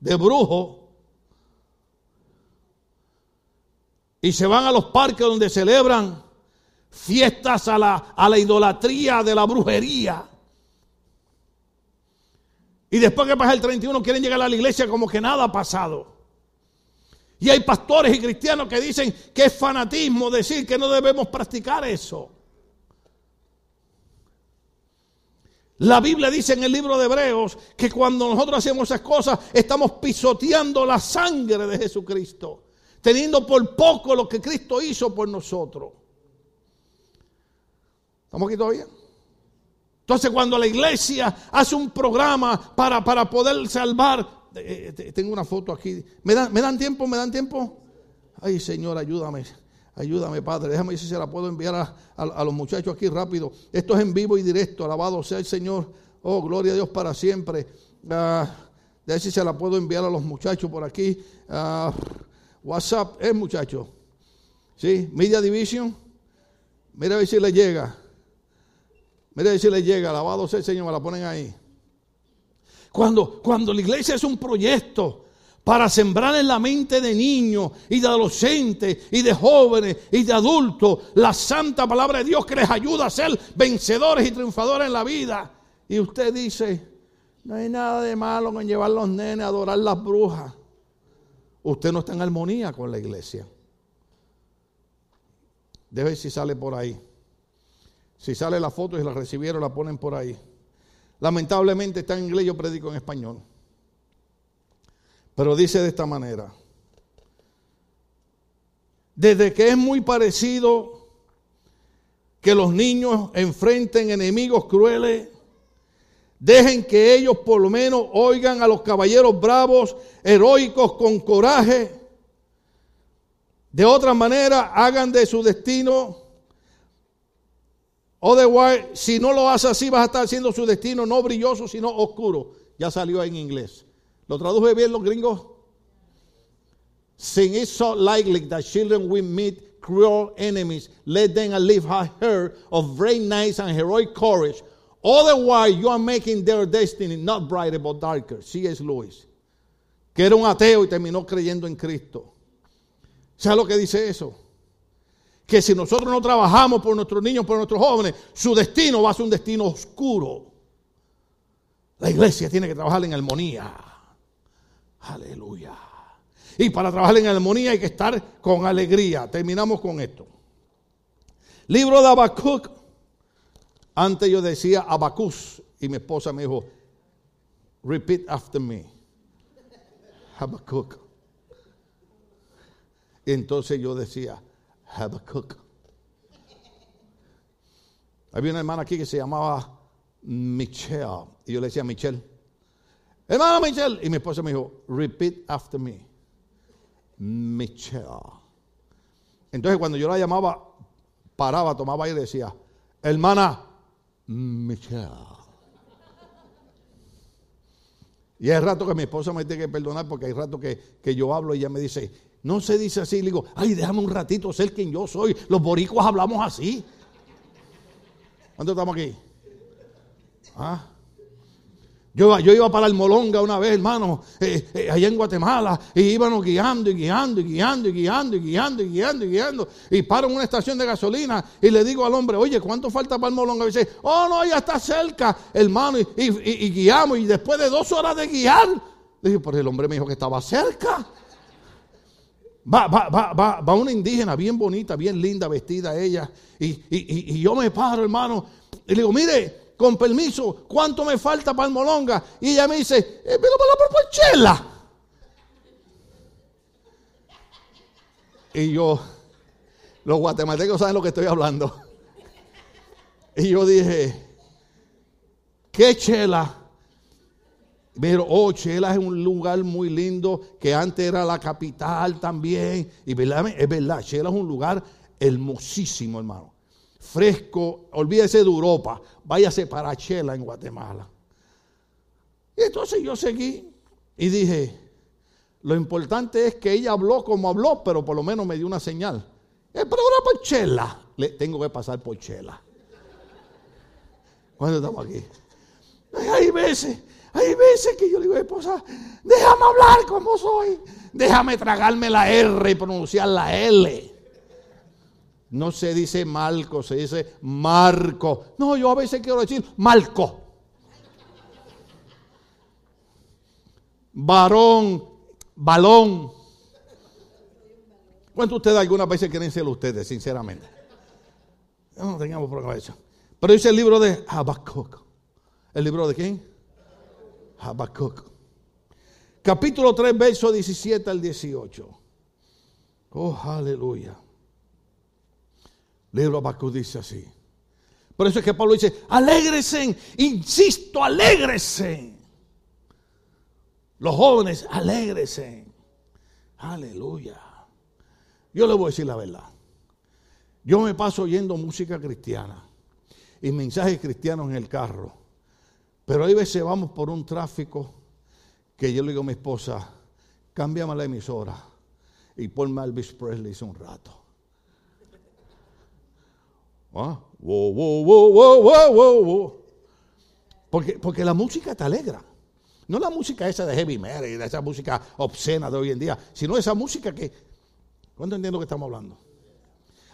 de brujo, y se van a los parques donde celebran fiestas a la, idolatría de la brujería. Y después que pasa el 31 quieren llegar a la iglesia como que nada ha pasado. Y hay pastores y cristianos que dicen que es fanatismo decir que no debemos practicar eso. La Biblia dice en el libro de Hebreos que cuando nosotros hacemos esas cosas estamos pisoteando la sangre de Jesucristo, teniendo por poco lo que Cristo hizo por nosotros. ¿Estamos aquí todavía? Entonces cuando la iglesia hace un programa para, para poder salvar, eh, eh, tengo una foto aquí, ¿Me dan, ¿me dan tiempo? ¿Me dan tiempo? Ay Señor, ayúdame. Ayúdame, Padre. Déjame si se la puedo enviar a, los muchachos aquí rápido. Esto es en vivo y directo. Alabado sea el Señor. Oh, gloria a Dios para siempre. Uh, ver si se la puedo enviar a los muchachos por aquí. Ah, WhatsApp, ¿es muchacho? ¿Sí? Media Division. Mira a ver si le llega. Mira a ver si le llega. Alabado sea el Señor. Me la ponen ahí. Cuando, cuando la iglesia es un proyecto para sembrar en la mente de niños y de adolescentes y de jóvenes y de adultos la santa palabra de Dios que les ayuda a ser vencedores y triunfadores en la vida. Y usted dice, no hay nada de malo con llevar los nenes a adorar las brujas. Usted no está en armonía con la iglesia. Debe si sale por ahí. Si sale la foto y la recibieron, la ponen por ahí. Lamentablemente está en inglés, yo predico en español. Pero dice de esta manera. Desde que es muy parecido que los niños enfrenten enemigos crueles, dejen que ellos por lo menos oigan a los caballeros bravos, heroicos, con coraje. De otra manera, hagan de su destino. Otherwise, si no lo hace así, vas a estar haciendo su destino no brilloso, sino oscuro. Ya salió en inglés. ¿Lo traduje bien los gringos? Since it's so likely that children will meet cruel enemies, let them live a heart of brave nice and heroic courage. Otherwise, you are making their destiny not brighter but darker. C.S. Lewis, que era un ateo y terminó creyendo en Cristo. ¿Sabes lo que dice eso? Que si nosotros no trabajamos por nuestros niños, por nuestros jóvenes, su destino va a ser un destino oscuro. La iglesia tiene que trabajar en armonía. Aleluya. Y para trabajar en armonía hay que estar con alegría. Terminamos con esto. Libro de Habacuc. Antes yo decía Abacus y mi esposa me dijo, repeat after me. Habacuc. Y entonces yo decía, Habacuc. Había una hermana aquí que se llamaba Michelle. Y yo le decía, Michelle. Hermano Michelle. Y mi esposa me dijo, repeat after me. Michelle. Entonces cuando yo la llamaba, paraba, tomaba y decía, hermana Michelle. Y hay rato que mi esposa me tiene que perdonar porque hay rato que, que yo hablo y ella me dice, no se dice así. Le digo, ay, déjame un ratito ser quien yo soy. Los boricuas hablamos así. ¿Cuánto estamos aquí? ¿Ah? Yo, iba para el Molonga una vez, hermano, eh, eh, allá en Guatemala, y íbamos guiando y guiando y guiando y guiando y guiando y guiando y guiando. Y paro en una estación de gasolina y le digo al hombre, oye, ¿cuánto falta para el Molonga? Y dice, oh, no, ya está cerca, hermano, y, guiamos. Y después de dos horas de guiar, le dije, pero el hombre me dijo que estaba cerca. Va, va, va, va, va una indígena bien bonita, bien linda, vestida ella. Y, y yo me paro, hermano, y le digo, mire, con permiso, ¿cuánto me falta para el molonga? Y ella me dice, eh, para la chela. Y yo, los guatemaltecos saben lo que estoy hablando. Y yo dije, ¿qué chela? Pero, oh, Chela es un lugar muy lindo que antes era la capital también. Y verdad, es verdad, Chela es un lugar hermosísimo, hermano fresco, olvídese de Europa, váyase para Chela en Guatemala. Y entonces yo seguí y dije, lo importante es que ella habló como habló, pero por lo menos me dio una señal. El programa por Chela, le tengo que pasar por Chela. ¿Cuándo estamos aquí? Hay veces, hay veces que yo digo, esposa, déjame hablar como soy. Déjame tragarme la R y pronunciar la L. No se dice Malco, se dice Marco. No, yo a veces quiero decir Malco. Varón, balón. ¿Cuántos ustedes alguna vez quieren ser ustedes, sinceramente? No tengamos problema eso. Pero dice el libro de Habacuc. ¿El libro de quién? Habacuc. Capítulo 3, verso 17 al 18. Oh, aleluya. Libro Habacuc dice así. Por eso es que Pablo dice, alégresen, insisto, alégresen. Los jóvenes, alégresen. Aleluya. Yo le voy a decir la verdad. Yo me paso oyendo música cristiana y mensajes cristianos en el carro. Pero hay veces vamos por un tráfico que yo le digo a mi esposa, cámbiame la emisora y ponme Elvis Presley un rato. ¿Ah? Wow, wow, wow, wow, wow, wow. Porque, porque la música te alegra. No la música esa de heavy metal, esa música obscena de hoy en día, sino esa música que... ¿Cuánto entiendo que estamos hablando?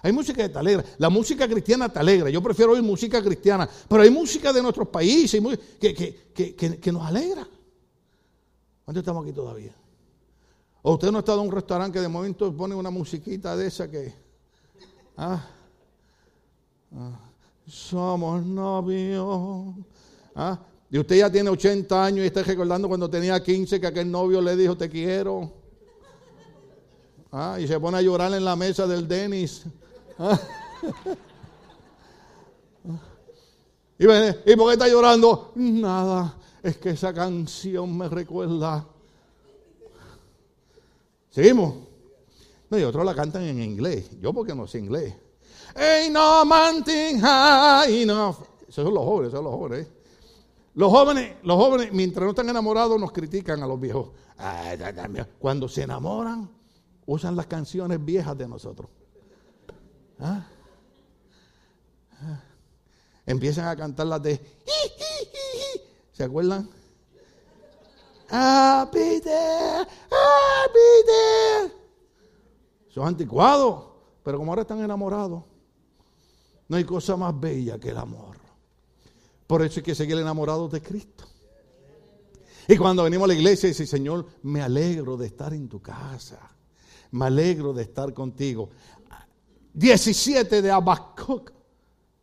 Hay música que te alegra. La música cristiana te alegra. Yo prefiero oír música cristiana. Pero hay música de nuestros países que, que, que, que nos alegra. ¿Cuánto estamos aquí todavía? ¿O usted no ha estado en un restaurante que de momento pone una musiquita de esa que... Ah, ah, somos novios. Ah, y usted ya tiene 80 años y está recordando cuando tenía 15 que aquel novio le dijo te quiero. Ah, y se pone a llorar en la mesa del Denis. y, ¿Y por qué está llorando? Nada, es que esa canción me recuerda. ¿Seguimos? No, y otros la cantan en inglés. Yo porque no sé inglés. Ain't no mountain high enough. Esos son los jóvenes, esos son los jóvenes. Los jóvenes, los jóvenes, mientras no están enamorados, nos critican a los viejos. Cuando se enamoran, usan las canciones viejas de nosotros. ¿Ah? ¿Ah? Empiezan a cantar las de... ¿Se acuerdan? Happy day, happy day. Son anticuados, pero como ahora están enamorados, no hay cosa más bella que el amor. Por eso hay que seguir enamorados de Cristo. Y cuando venimos a la iglesia, dice, Señor, me alegro de estar en tu casa. Me alegro de estar contigo. 17 de Habacuc,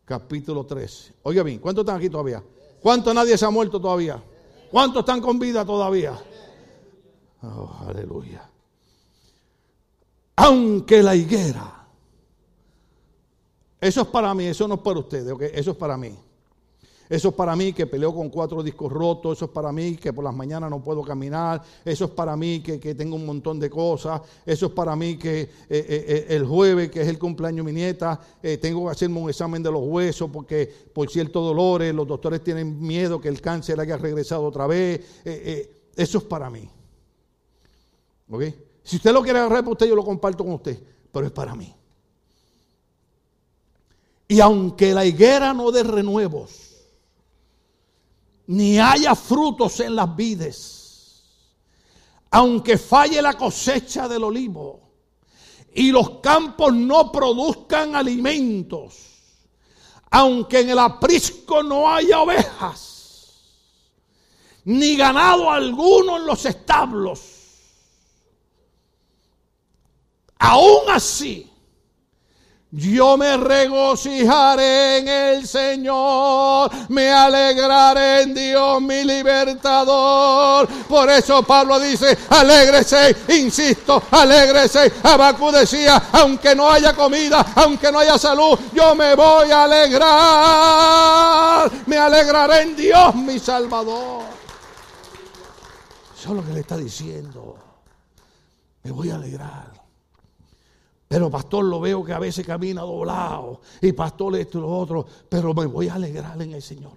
capítulo 3. Oiga bien, ¿cuántos están aquí todavía? ¿Cuántos nadie se ha muerto todavía? ¿Cuántos están con vida todavía? Oh, aleluya. Aunque la higuera, eso es para mí, eso no es para ustedes, eso es para mí. Eso es para mí que peleo con cuatro discos rotos, eso es para mí que por las mañanas no puedo caminar, eso es para mí que, tengo un montón de cosas, eso es para mí que eh, eh, eh, el jueves, que es el cumpleaños de mi nieta, tengo que hacerme un examen de los huesos porque por ciertos dolores los doctores tienen miedo que el cáncer haya regresado otra vez. eso es para mí. ¿Ok? Si usted lo quiere agarrar para usted, yo lo comparto con usted, pero es para mí. Y aunque la higuera no dé renuevos, ni haya frutos en las vides, aunque falle la cosecha del olivo y los campos no produzcan alimentos, aunque en el aprisco no haya ovejas, ni ganado alguno en los establos, aún así, yo me regocijaré en el Señor, me alegraré en Dios mi libertador. Por eso Pablo dice, alégrese, insisto, alégrese. Abacú decía, aunque no haya comida, aunque no haya salud, yo me voy a alegrar. Me alegraré en Dios mi Salvador. Eso es lo que le está diciendo. Me voy a alegrar. Pero pastor lo veo que a veces camina doblado. Y pastor esto y lo otro. Pero me voy a alegrar en el Señor.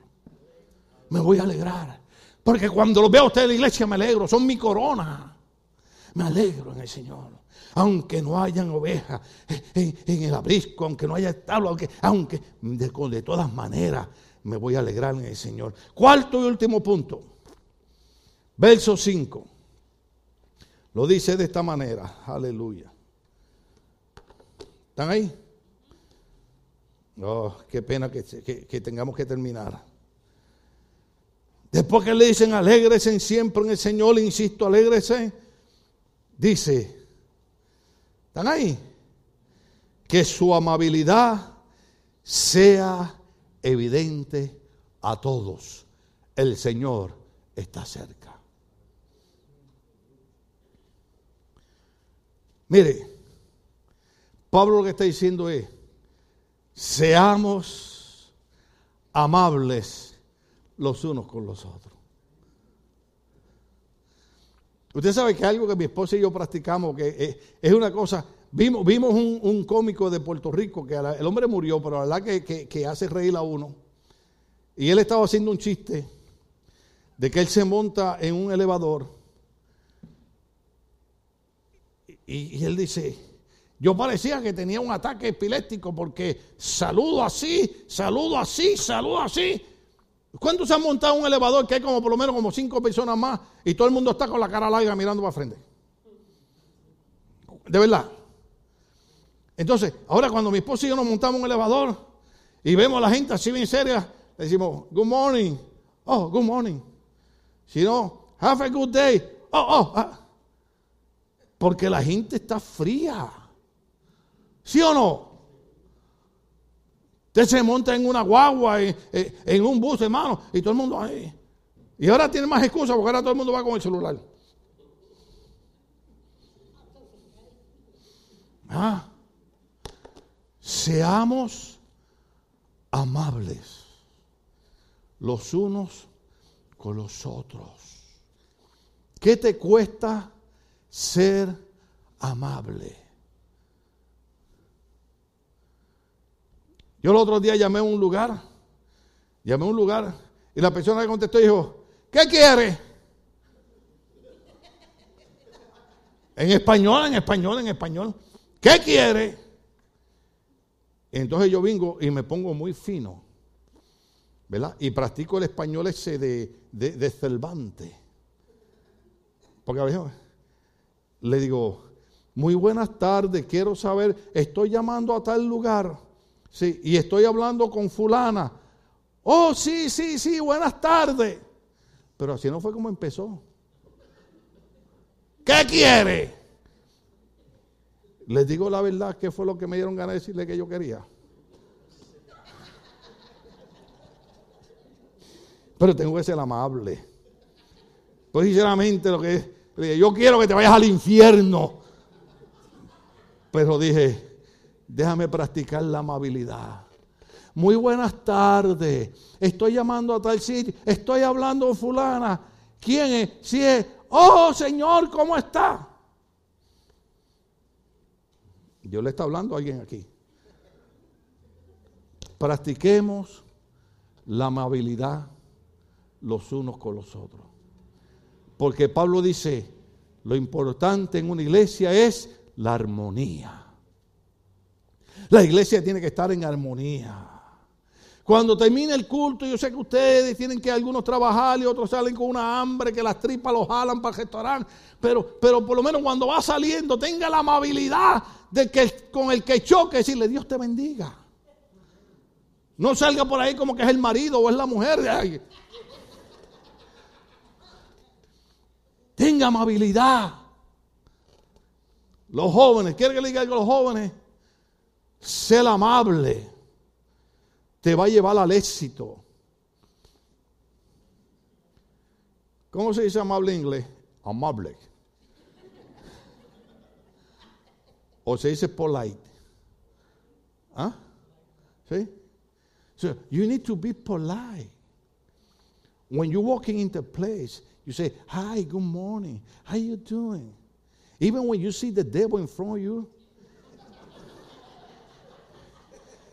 Me voy a alegrar. Porque cuando lo veo a usted en la iglesia me alegro. Son mi corona. Me alegro en el Señor. Aunque no hayan ovejas en, el abrisco, aunque no haya establo, aunque, aunque de, de todas maneras me voy a alegrar en el Señor. Cuarto y último punto. Verso 5. Lo dice de esta manera. Aleluya. ¿Están ahí? Oh, qué pena que, tengamos que terminar. Después que le dicen alégrese siempre en el Señor, insisto, alégrese, dice, ¿están ahí? Que su amabilidad sea evidente a todos. el Señor está cerca. Mire, Pablo lo que está diciendo es, seamos amables los unos con los otros. Usted sabe que algo que mi esposa y yo practicamos, que es una cosa, vimos, vimos un, cómico de Puerto Rico, que el hombre murió, pero la verdad que, hace reír a uno. Y él estaba haciendo un chiste de que él se monta en un elevador y, él dice, yo parecía que tenía un ataque epiléptico porque saludo así, saludo así, saludo así. ¿Cuántos se han montado un elevador que hay como por lo menos como cinco personas más y todo el mundo está con la cara larga mirando para frente? De verdad. Entonces, ahora cuando mi esposo y yo nos montamos un elevador y vemos a la gente así bien seria, le decimos, good morning. Oh, good morning. Si no, have a good day. Oh, oh. Ah. Porque la gente está fría. ¿Sí o no? Usted se monta en una guagua, en, un bus, hermano, y todo el mundo ahí. Y ahora tiene más excusas porque ahora todo el mundo va con el celular. Ah, seamos amables los unos con los otros. ¿Qué te cuesta ser amable? Yo el otro día llamé a un lugar, llamé a un lugar y la persona que contestó dijo, ¿qué quiere? En español, en español, en español. ¿Qué quiere? Entonces yo vengo y me pongo muy fino, ¿verdad? Y practico el español ese de, de, Cervantes. Porque le digo, muy buenas tardes, quiero saber, estoy llamando a tal lugar Sí, y estoy hablando con fulana. Oh, sí, sí, sí, buenas tardes. Pero así no fue como empezó. ¿Qué quiere? Les digo la verdad, ¿qué fue lo que me dieron ganas de decirle que yo quería? Pero tengo que ser amable. Pues sinceramente lo que yo quiero que te vayas al infierno. Pero dije, Déjame practicar la amabilidad. Muy buenas tardes. Estoy llamando a tal sitio. Estoy hablando con fulana. ¿Quién es? Si es. Oh, Señor, ¿cómo está? Yo le está hablando a alguien aquí. Practiquemos la amabilidad los unos con los otros. Porque Pablo dice, lo importante en una iglesia es la armonía. La iglesia tiene que estar en armonía. Cuando termine el culto, yo sé que ustedes tienen que algunos trabajar y otros salen con una hambre que las tripas los jalan para el restaurante. Pero, pero por lo menos cuando va saliendo, tenga la amabilidad de que con el que choque, decirle Dios te bendiga. No salga por ahí como que es el marido o es la mujer de alguien. Tenga amabilidad. Los jóvenes, ¿quiere que le diga algo a los jóvenes? Ser amable te va a llevar al éxito. ¿Cómo se dice amable en inglés? Amable. O se dice polite. ¿Ah? ¿Sí? So you need to be polite. When you're walking into a place, you say, Hi, good morning. How you doing? Even when you see the devil in front of you,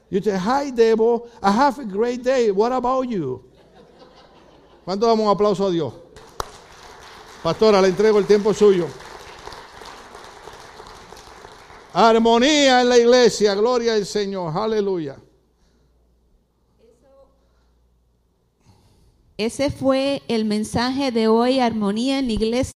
You say, hi, Debo, I have a great day. What about you? ¿Cuánto damos un aplauso a Dios? Pastora, le entrego el tiempo suyo. Armonía en la iglesia, gloria al Señor, aleluya. Ese fue el mensaje de hoy, armonía en la iglesia.